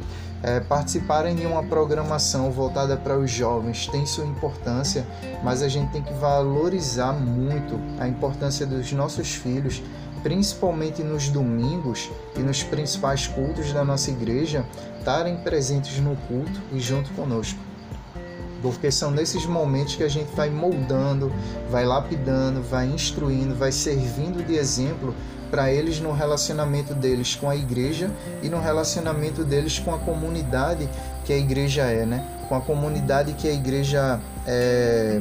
É, participarem de uma programação voltada para os jovens tem sua importância, mas a gente tem que valorizar muito a importância dos nossos filhos, principalmente nos domingos e nos principais cultos da nossa igreja, estarem presentes no culto e junto conosco porque são nesses momentos que a gente vai moldando, vai lapidando, vai instruindo, vai servindo de exemplo para eles no relacionamento deles com a igreja e no relacionamento deles com a comunidade que a igreja é, né? Com a comunidade que a igreja é,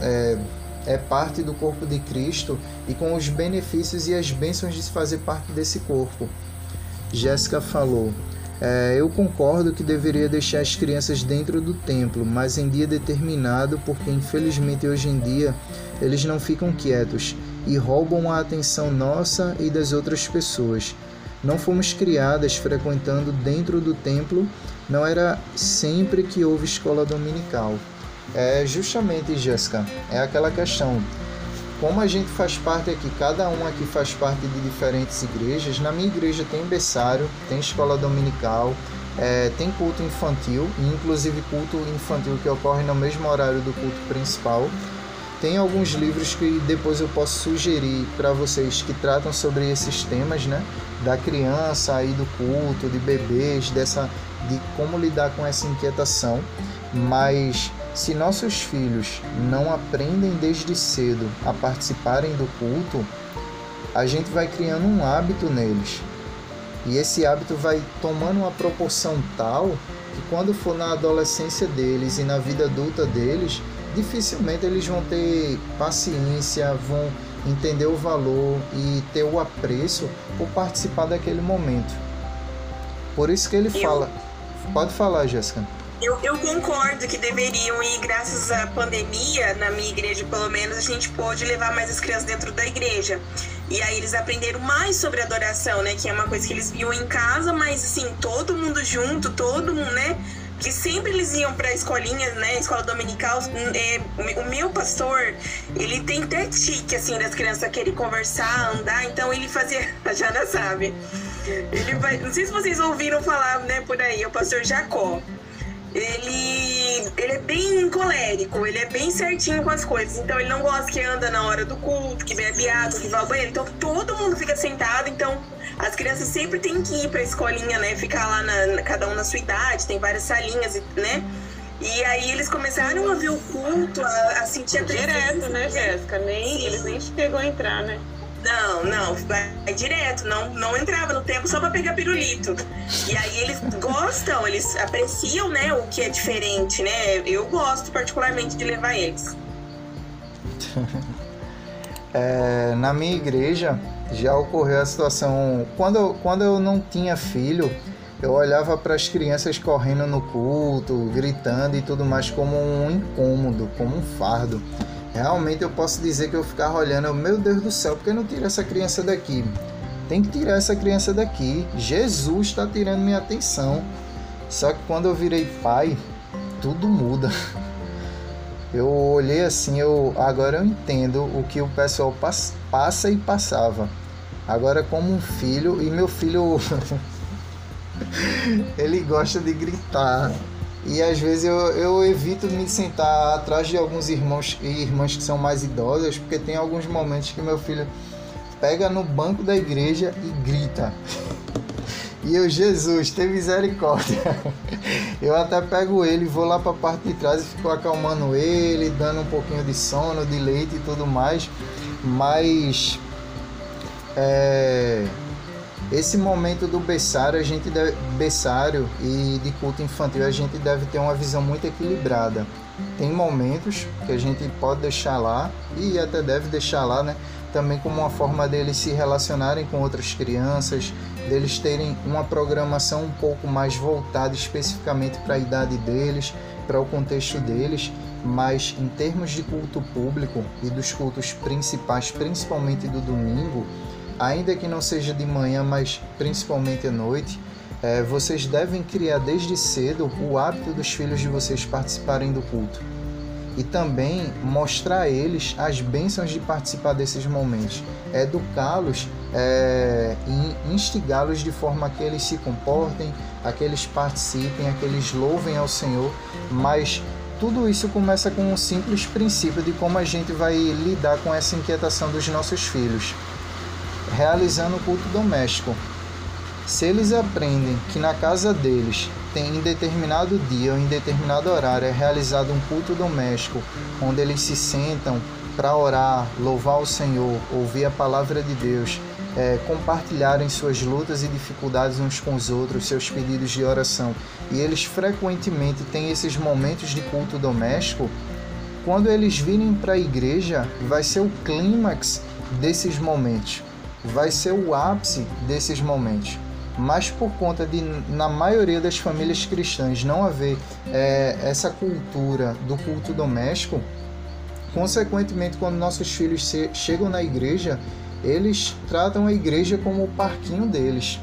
é, é parte do corpo de Cristo e com os benefícios e as bênçãos de se fazer parte desse corpo. Jéssica falou: é, eu concordo que deveria deixar as crianças dentro do templo, mas em dia determinado, porque infelizmente hoje em dia eles não ficam quietos e roubam a atenção nossa e das outras pessoas. Não fomos criadas frequentando dentro do templo, não era sempre que houve escola dominical. É justamente, Jéssica, é aquela questão como a gente faz parte aqui, cada um aqui faz parte de diferentes igrejas. Na minha igreja tem berçário, tem escola dominical, é, tem culto infantil, inclusive culto infantil que ocorre no mesmo horário do culto principal. Tem alguns livros que depois eu posso sugerir para vocês que tratam sobre esses temas, né? Da criança e do culto, de bebês, dessa, de como lidar com essa inquietação. Mas se nossos filhos não aprendem desde cedo a participarem do culto, a gente vai criando um hábito neles. E esse hábito vai tomando uma proporção tal que quando for na adolescência deles e na vida adulta deles, dificilmente eles vão ter paciência, vão entender o valor e ter o apreço por participar daquele momento. Por isso que ele fala. Pode falar, Jéssica. Eu, eu, concordo que deveriam e graças à pandemia, na minha igreja pelo menos, a gente pôde levar mais as crianças dentro da igreja. E aí eles aprenderam mais sobre adoração, né? Que é uma coisa que eles viam em casa, mas assim, todo mundo junto, todo mundo, né? que sempre eles iam para escolinha, né, escola dominical. É, o meu pastor, ele tem até tique, assim, das crianças querem conversar, andar, então ele fazia, (laughs) a Jana sabe. Ele vai, não sei se vocês ouviram falar, né, por aí, o pastor Jacó ele, ele é bem colérico, ele é bem certinho com as coisas. Então ele não gosta que anda na hora do culto, que bebe água, que vai ao banheiro. Então todo mundo fica sentado. Então as crianças sempre têm que ir pra escolinha, né? Ficar lá, na, cada um na sua idade, tem várias salinhas, né? E aí eles começaram a ver o culto, a, a sentir a Direto, né, Jéssica? Nem, eles nem chegam a entrar, né? Não, não, vai direto, não, não entrava no tempo só para pegar pirulito. E aí eles gostam, eles apreciam, né, o que é diferente, né? Eu gosto particularmente de levar eles. (laughs) é, na minha igreja já ocorreu a situação quando quando eu não tinha filho, eu olhava para as crianças correndo no culto, gritando e tudo mais como um incômodo, como um fardo realmente eu posso dizer que eu ficava olhando, meu Deus do céu, por que não tira essa criança daqui? Tem que tirar essa criança daqui. Jesus está tirando minha atenção. Só que quando eu virei pai, tudo muda. (laughs) Eu olhei assim, eu agora eu entendo o que o pessoal passa e passava. Agora como um filho e meu filho (laughs) ele gosta de gritar, e às vezes eu, eu evito me sentar atrás de alguns irmãos e irmãs que são mais idosas, porque tem alguns momentos que meu filho pega no banco da igreja e grita. E eu, Jesus, tem misericórdia. (laughs) Eu até pego ele, vou lá para a parte de trás e fico acalmando ele, dando um pouquinho de sono, de leite e tudo mais. Mas é, esse momento do berçário, a gente deve, berçário e de culto infantil, a gente deve ter uma visão muito equilibrada. tem momentos que a gente pode deixar lá e até deve deixar lá, né? Também como uma forma deles se relacionarem com outras crianças, deles terem uma programação um pouco mais voltada especificamente para a idade deles, para o contexto deles, mas em termos de culto público e dos cultos principais, principalmente do domingo, ainda que não seja de manhã, mas principalmente à noite, é, vocês devem criar desde cedo o hábito dos filhos de vocês participarem do culto. E também mostrar a eles as bênçãos de participar desses momentos, educá-los é, e instigá-los de forma que eles se comportem, a que eles participem, a que eles louvem ao Senhor, mas tudo isso começa com um simples princípio de como a gente vai lidar com essa inquietação dos nossos filhos, realizando o culto doméstico. Se eles aprendem que na casa deles tem em determinado dia ou em determinado horário é realizado um culto doméstico, onde eles se sentam para orar, louvar o Senhor, ouvir a palavra de Deus, é, compartilharem suas lutas e dificuldades uns com os outros, seus pedidos de oração, e eles frequentemente têm esses momentos de culto doméstico, quando eles virem para a igreja, vai ser o clímax desses momentos, vai ser o ápice desses momentos mas por conta de, na maioria das famílias cristãs, não haver é, essa cultura do culto doméstico, consequentemente, quando nossos filhos se, chegam na igreja, eles tratam a igreja como o parquinho deles.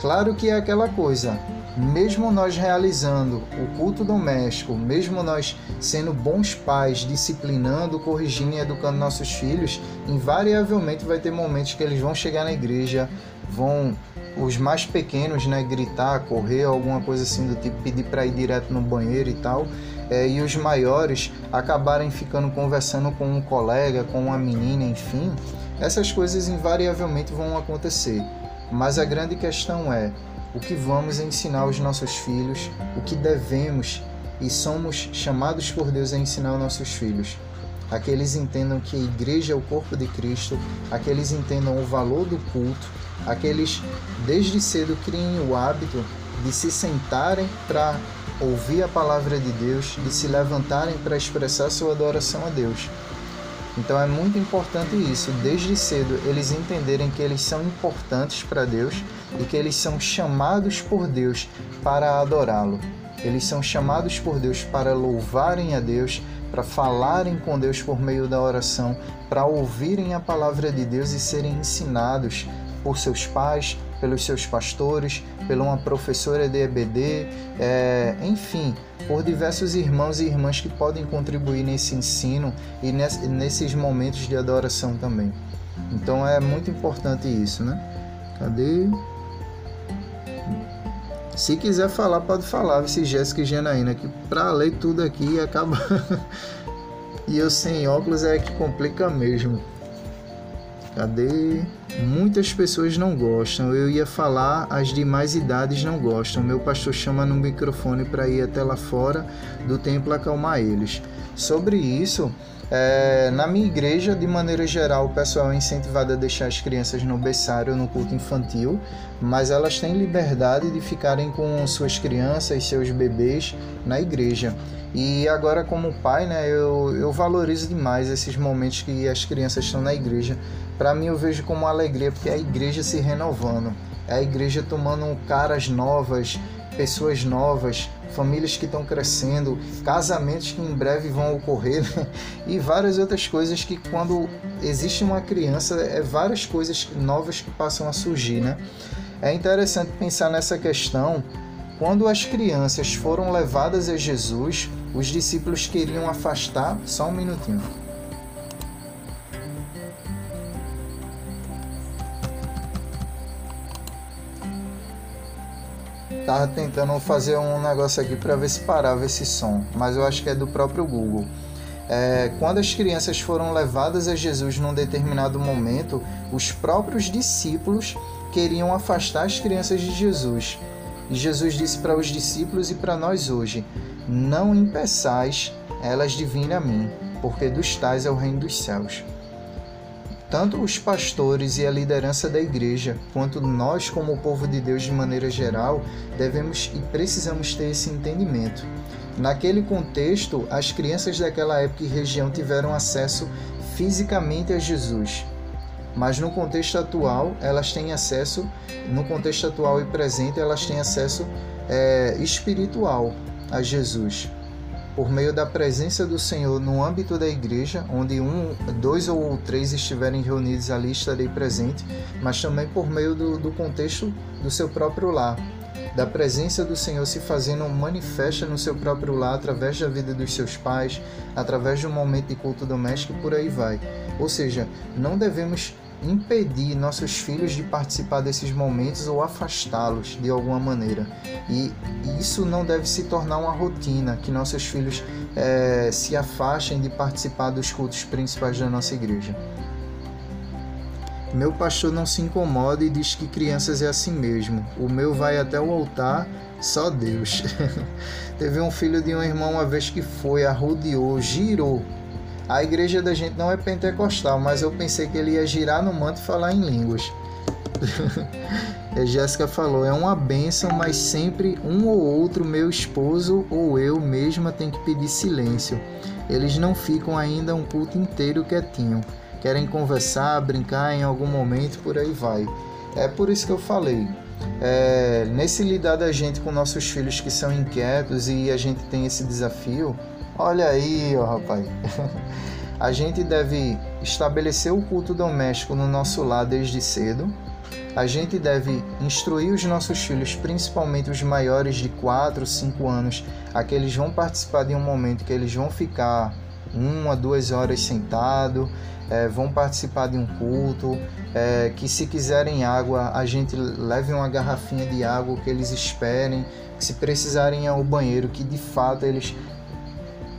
Claro que é aquela coisa, mesmo nós realizando o culto doméstico, mesmo nós sendo bons pais, disciplinando, corrigindo e educando nossos filhos, invariavelmente vai ter momentos que eles vão chegar na igreja, vão os mais pequenos, né, gritar, correr, alguma coisa assim do tipo, pedir para ir direto no banheiro e tal, é, e os maiores acabarem ficando conversando com um colega, com uma menina, enfim, essas coisas invariavelmente vão acontecer. Mas a grande questão é o que vamos ensinar aos nossos filhos, o que devemos e somos chamados por Deus a ensinar aos nossos filhos. A que eles entendam que a igreja é o corpo de Cristo, a que eles entendam o valor do culto, aqueles desde cedo criem o hábito de se sentarem para ouvir a palavra de Deus, de se levantarem para expressar sua adoração a Deus. Então é muito importante isso, desde cedo eles entenderem que eles são importantes para Deus e que eles são chamados por Deus para adorá-lo. Eles são chamados por Deus para louvarem a Deus, para falarem com Deus por meio da oração, para ouvirem a palavra de Deus e serem ensinados por seus pais, pelos seus pastores, por uma professora de EBD, é, enfim, por diversos irmãos e irmãs que podem contribuir nesse ensino e nesses momentos de adoração também. Então é muito importante isso, né? Cadê? Se quiser falar, pode falar, vice Jéssica e Janaína, que para ler tudo aqui acaba. (laughs) e eu sem óculos é que complica mesmo. Cadê? Muitas pessoas não gostam. Eu ia falar, as demais idades não gostam. Meu pastor chama no microfone para ir até lá fora do templo acalmar eles. Sobre isso, é, na minha igreja, de maneira geral, o pessoal é incentivado a deixar as crianças no berçário no culto infantil, mas elas têm liberdade de ficarem com suas crianças, seus bebês na igreja. E agora, como pai, né, eu, eu valorizo demais esses momentos que as crianças estão na igreja. Para mim, eu vejo como uma alegria, porque é a igreja se renovando, é a igreja tomando caras novas, pessoas novas, famílias que estão crescendo, casamentos que em breve vão ocorrer (laughs) né? e várias outras coisas que quando existe uma criança é várias coisas novas que passam a surgir, né? É interessante pensar nessa questão. Quando as crianças foram levadas a Jesus, os discípulos queriam afastar. Só um minutinho. Tava tentando fazer um negócio aqui para ver se parava esse som, mas eu acho que é do próprio Google. É, quando as crianças foram levadas a Jesus num determinado momento, os próprios discípulos queriam afastar as crianças de Jesus. E Jesus disse para os discípulos e para nós hoje: Não impeçais elas de vir a mim, porque dos tais é o reino dos céus. Tanto os pastores e a liderança da igreja, quanto nós, como povo de Deus de maneira geral, devemos e precisamos ter esse entendimento. Naquele contexto, as crianças daquela época e região tiveram acesso fisicamente a Jesus. Mas no contexto atual, elas têm acesso, no contexto atual e presente, elas têm acesso é, espiritual a Jesus por meio da presença do Senhor no âmbito da igreja, onde um, dois ou três estiverem reunidos ali, estarei presente, mas também por meio do, do contexto do seu próprio lar, da presença do Senhor se fazendo manifesta no seu próprio lar, através da vida dos seus pais, através de um momento de culto doméstico e por aí vai. Ou seja, não devemos impedir nossos filhos de participar desses momentos ou afastá-los de alguma maneira. E isso não deve se tornar uma rotina, que nossos filhos é, se afastem de participar dos cultos principais da nossa igreja. Meu pastor não se incomoda e diz que crianças é assim mesmo. O meu vai até o altar, só Deus. (laughs) Teve um filho de um irmão uma vez que foi, arrodeou, girou a igreja da gente não é pentecostal, mas eu pensei que ele ia girar no manto e falar em línguas. a (laughs) Jéssica falou: é uma benção, mas sempre um ou outro, meu esposo ou eu mesma, tem que pedir silêncio. Eles não ficam ainda um culto inteiro quietinho. Querem conversar, brincar em algum momento, por aí vai. É por isso que eu falei. É, nesse lidar da gente com nossos filhos que são inquietos e a gente tem esse desafio, Olha aí, ó, rapaz. (laughs) A gente deve estabelecer o culto doméstico no nosso lar desde cedo. A gente deve instruir os nossos filhos, principalmente os maiores de 4, 5 anos, a que eles vão participar de um momento que eles vão ficar uma, duas horas sentado, é, vão participar de um culto, é, que se quiserem água, a gente leve uma garrafinha de água, que eles esperem, se precisarem ir ao banheiro, que de fato eles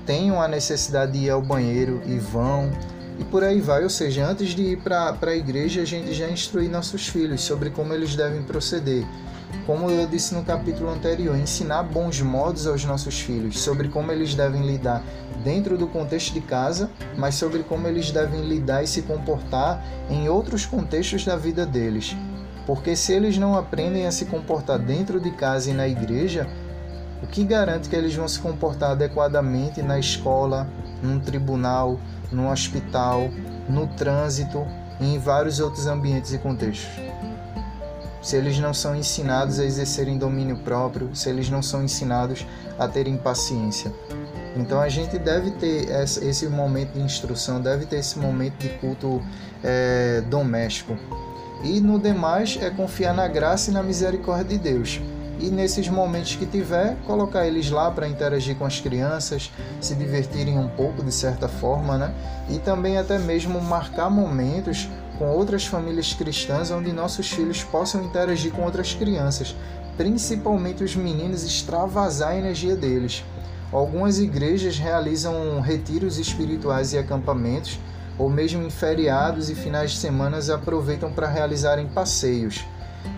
tenham a necessidade de ir ao banheiro e vão e por aí vai. Ou seja, antes de ir para a igreja, a gente já instrui nossos filhos sobre como eles devem proceder. Como eu disse no capítulo anterior, ensinar bons modos aos nossos filhos sobre como eles devem lidar dentro do contexto de casa, mas sobre como eles devem lidar e se comportar em outros contextos da vida deles. Porque se eles não aprendem a se comportar dentro de casa e na igreja, o que garante que eles vão se comportar adequadamente na escola, num tribunal, no hospital, no trânsito e em vários outros ambientes e contextos. Se eles não são ensinados a exercerem domínio próprio, se eles não são ensinados a terem paciência. Então a gente deve ter esse momento de instrução, deve ter esse momento de culto é, doméstico. E no demais é confiar na graça e na misericórdia de Deus e nesses momentos que tiver, colocar eles lá para interagir com as crianças, se divertirem um pouco de certa forma, né? E também até mesmo marcar momentos com outras famílias cristãs onde nossos filhos possam interagir com outras crianças, principalmente os meninos extravasar a energia deles. Algumas igrejas realizam retiros espirituais e acampamentos, ou mesmo em feriados e finais de semana aproveitam para realizarem passeios.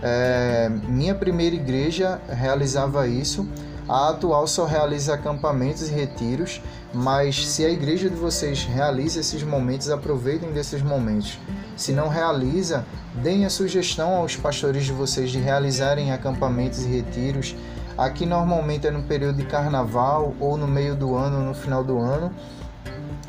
É, minha primeira igreja realizava isso. A atual só realiza acampamentos e retiros, mas se a igreja de vocês realiza esses momentos, aproveitem desses momentos. Se não realiza, deem a sugestão aos pastores de vocês de realizarem acampamentos e retiros. Aqui normalmente é no período de carnaval ou no meio do ano, no final do ano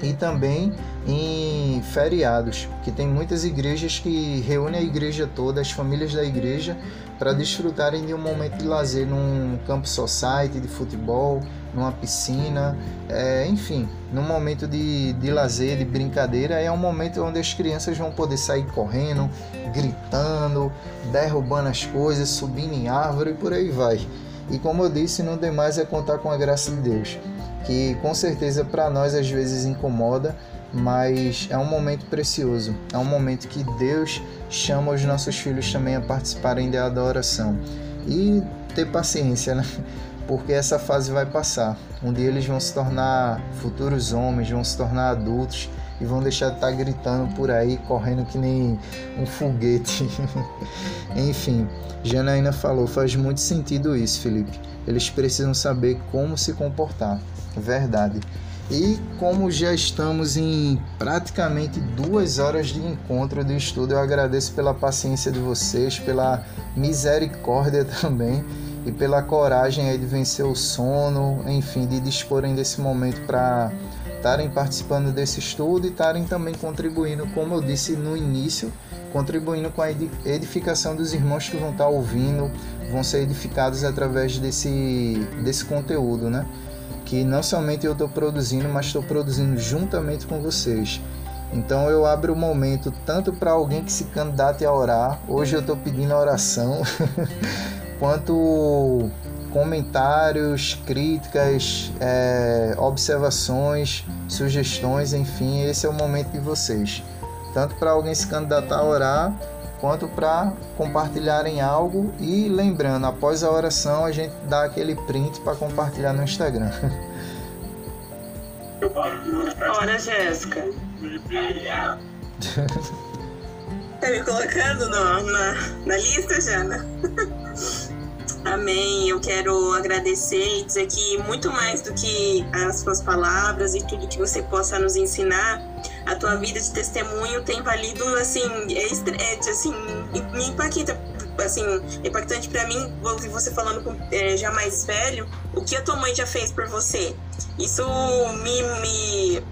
e também em feriados, que tem muitas igrejas que reúnem a igreja toda, as famílias da igreja, para desfrutarem de um momento de lazer num campo society de futebol, numa piscina, é, enfim, num momento de, de lazer, de brincadeira, é um momento onde as crianças vão poder sair correndo, gritando, derrubando as coisas, subindo em árvore e por aí vai. E como eu disse, não demais é contar com a graça de Deus que com certeza para nós às vezes incomoda, mas é um momento precioso, é um momento que Deus chama os nossos filhos também a participarem da adoração e ter paciência, né? (laughs) Porque essa fase vai passar. Um dia eles vão se tornar futuros homens, vão se tornar adultos e vão deixar de estar gritando por aí, correndo que nem um foguete. (laughs) Enfim, Janaína falou, faz muito sentido isso, Felipe. Eles precisam saber como se comportar. Verdade. E como já estamos em praticamente duas horas de encontro de estudo, eu agradeço pela paciência de vocês, pela misericórdia (laughs) também. e pela coragem aí de vencer o sono, enfim, de disporem desse momento para estarem participando desse estudo e estarem também contribuindo, como eu disse no início, contribuindo com a edificação dos irmãos que vão estar ouvindo, vão ser edificados através desse, desse conteúdo, né? Que não somente eu estou produzindo, mas estou produzindo juntamente com vocês. Então eu abro o momento tanto para alguém que se candidate a orar, hoje eu estou pedindo oração, (laughs) quanto comentários, críticas, é, observações, sugestões, enfim, esse é o momento de vocês. Tanto para alguém se candidatar a orar, quanto para compartilharem algo e lembrando, após a oração a gente dá aquele print para compartilhar no Instagram. Ora, Jéssica. (laughs) tá me colocando no, na, na lista, Jana? (laughs) Amém. Eu quero agradecer e dizer que muito mais do que as suas palavras e tudo que você possa nos ensinar, a tua vida de testemunho tem valido assim, é, é assim, me impacta assim, impactante para mim ouvir você falando com é, já mais velho, o que a tua mãe já fez por você. Isso me, me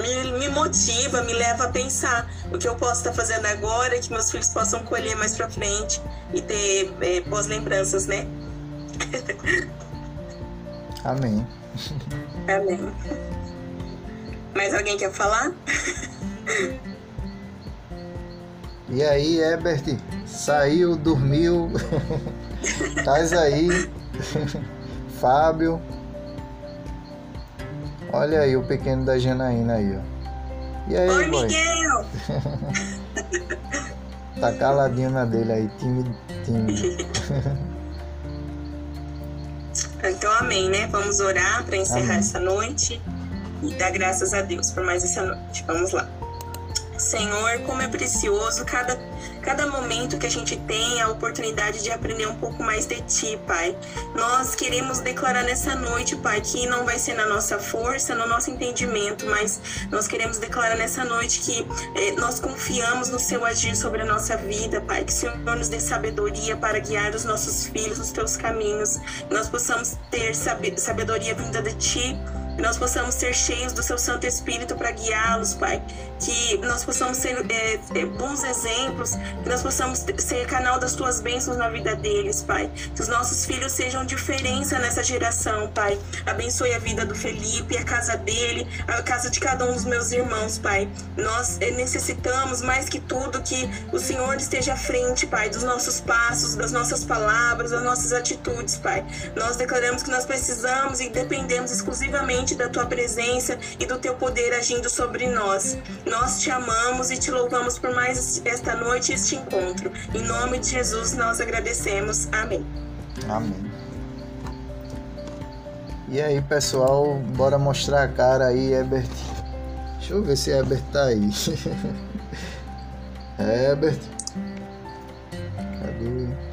me, me motiva, me leva a pensar o que eu posso estar fazendo agora, que meus filhos possam colher mais para frente e ter é, boas lembranças, né? (laughs) Amém. Amém. Mais alguém quer falar? E aí, Ebert? Saiu, dormiu? (laughs) Tás aí? Fábio? Olha aí o pequeno da Janaína aí, ó. E aí, Oi, boy? Miguel! tá caladinho na dele aí, tímido, tímido. então, amém, né? Vamos orar para encerrar amém. essa noite e dar graças a Deus por mais essa noite. Vamos lá. Senhor, como é precioso cada cada momento que a gente tem a oportunidade de aprender um pouco mais de Ti, Pai. Nós queremos declarar nessa noite, Pai, que não vai ser na nossa força, no nosso entendimento, mas nós queremos declarar nessa noite que eh, nós confiamos no Seu agir sobre a nossa vida, Pai. Que o Senhor nos dê sabedoria para guiar os nossos filhos nos Teus caminhos. Que nós possamos ter sabedoria vinda de Ti nós possamos ser cheios do seu Santo Espírito para guiá-los, Pai. Que nós possamos ser é, bons exemplos, que nós possamos ser canal das tuas bênçãos na vida deles, Pai. Que os nossos filhos sejam diferença nessa geração, Pai. Abençoe a vida do Felipe, a casa dele, a casa de cada um dos meus irmãos, Pai. Nós é, necessitamos mais que tudo que o Senhor esteja à frente, Pai, dos nossos passos, das nossas palavras, das nossas atitudes, Pai. Nós declaramos que nós precisamos e dependemos exclusivamente da tua presença e do teu poder agindo sobre nós. Nós te amamos e te louvamos por mais esta noite e este encontro. Em nome de Jesus nós agradecemos. Amém. Amém. E aí, pessoal, bora mostrar a cara aí, Herbert. Deixa eu ver se Herbert tá aí. (laughs) Herbert. Cadê?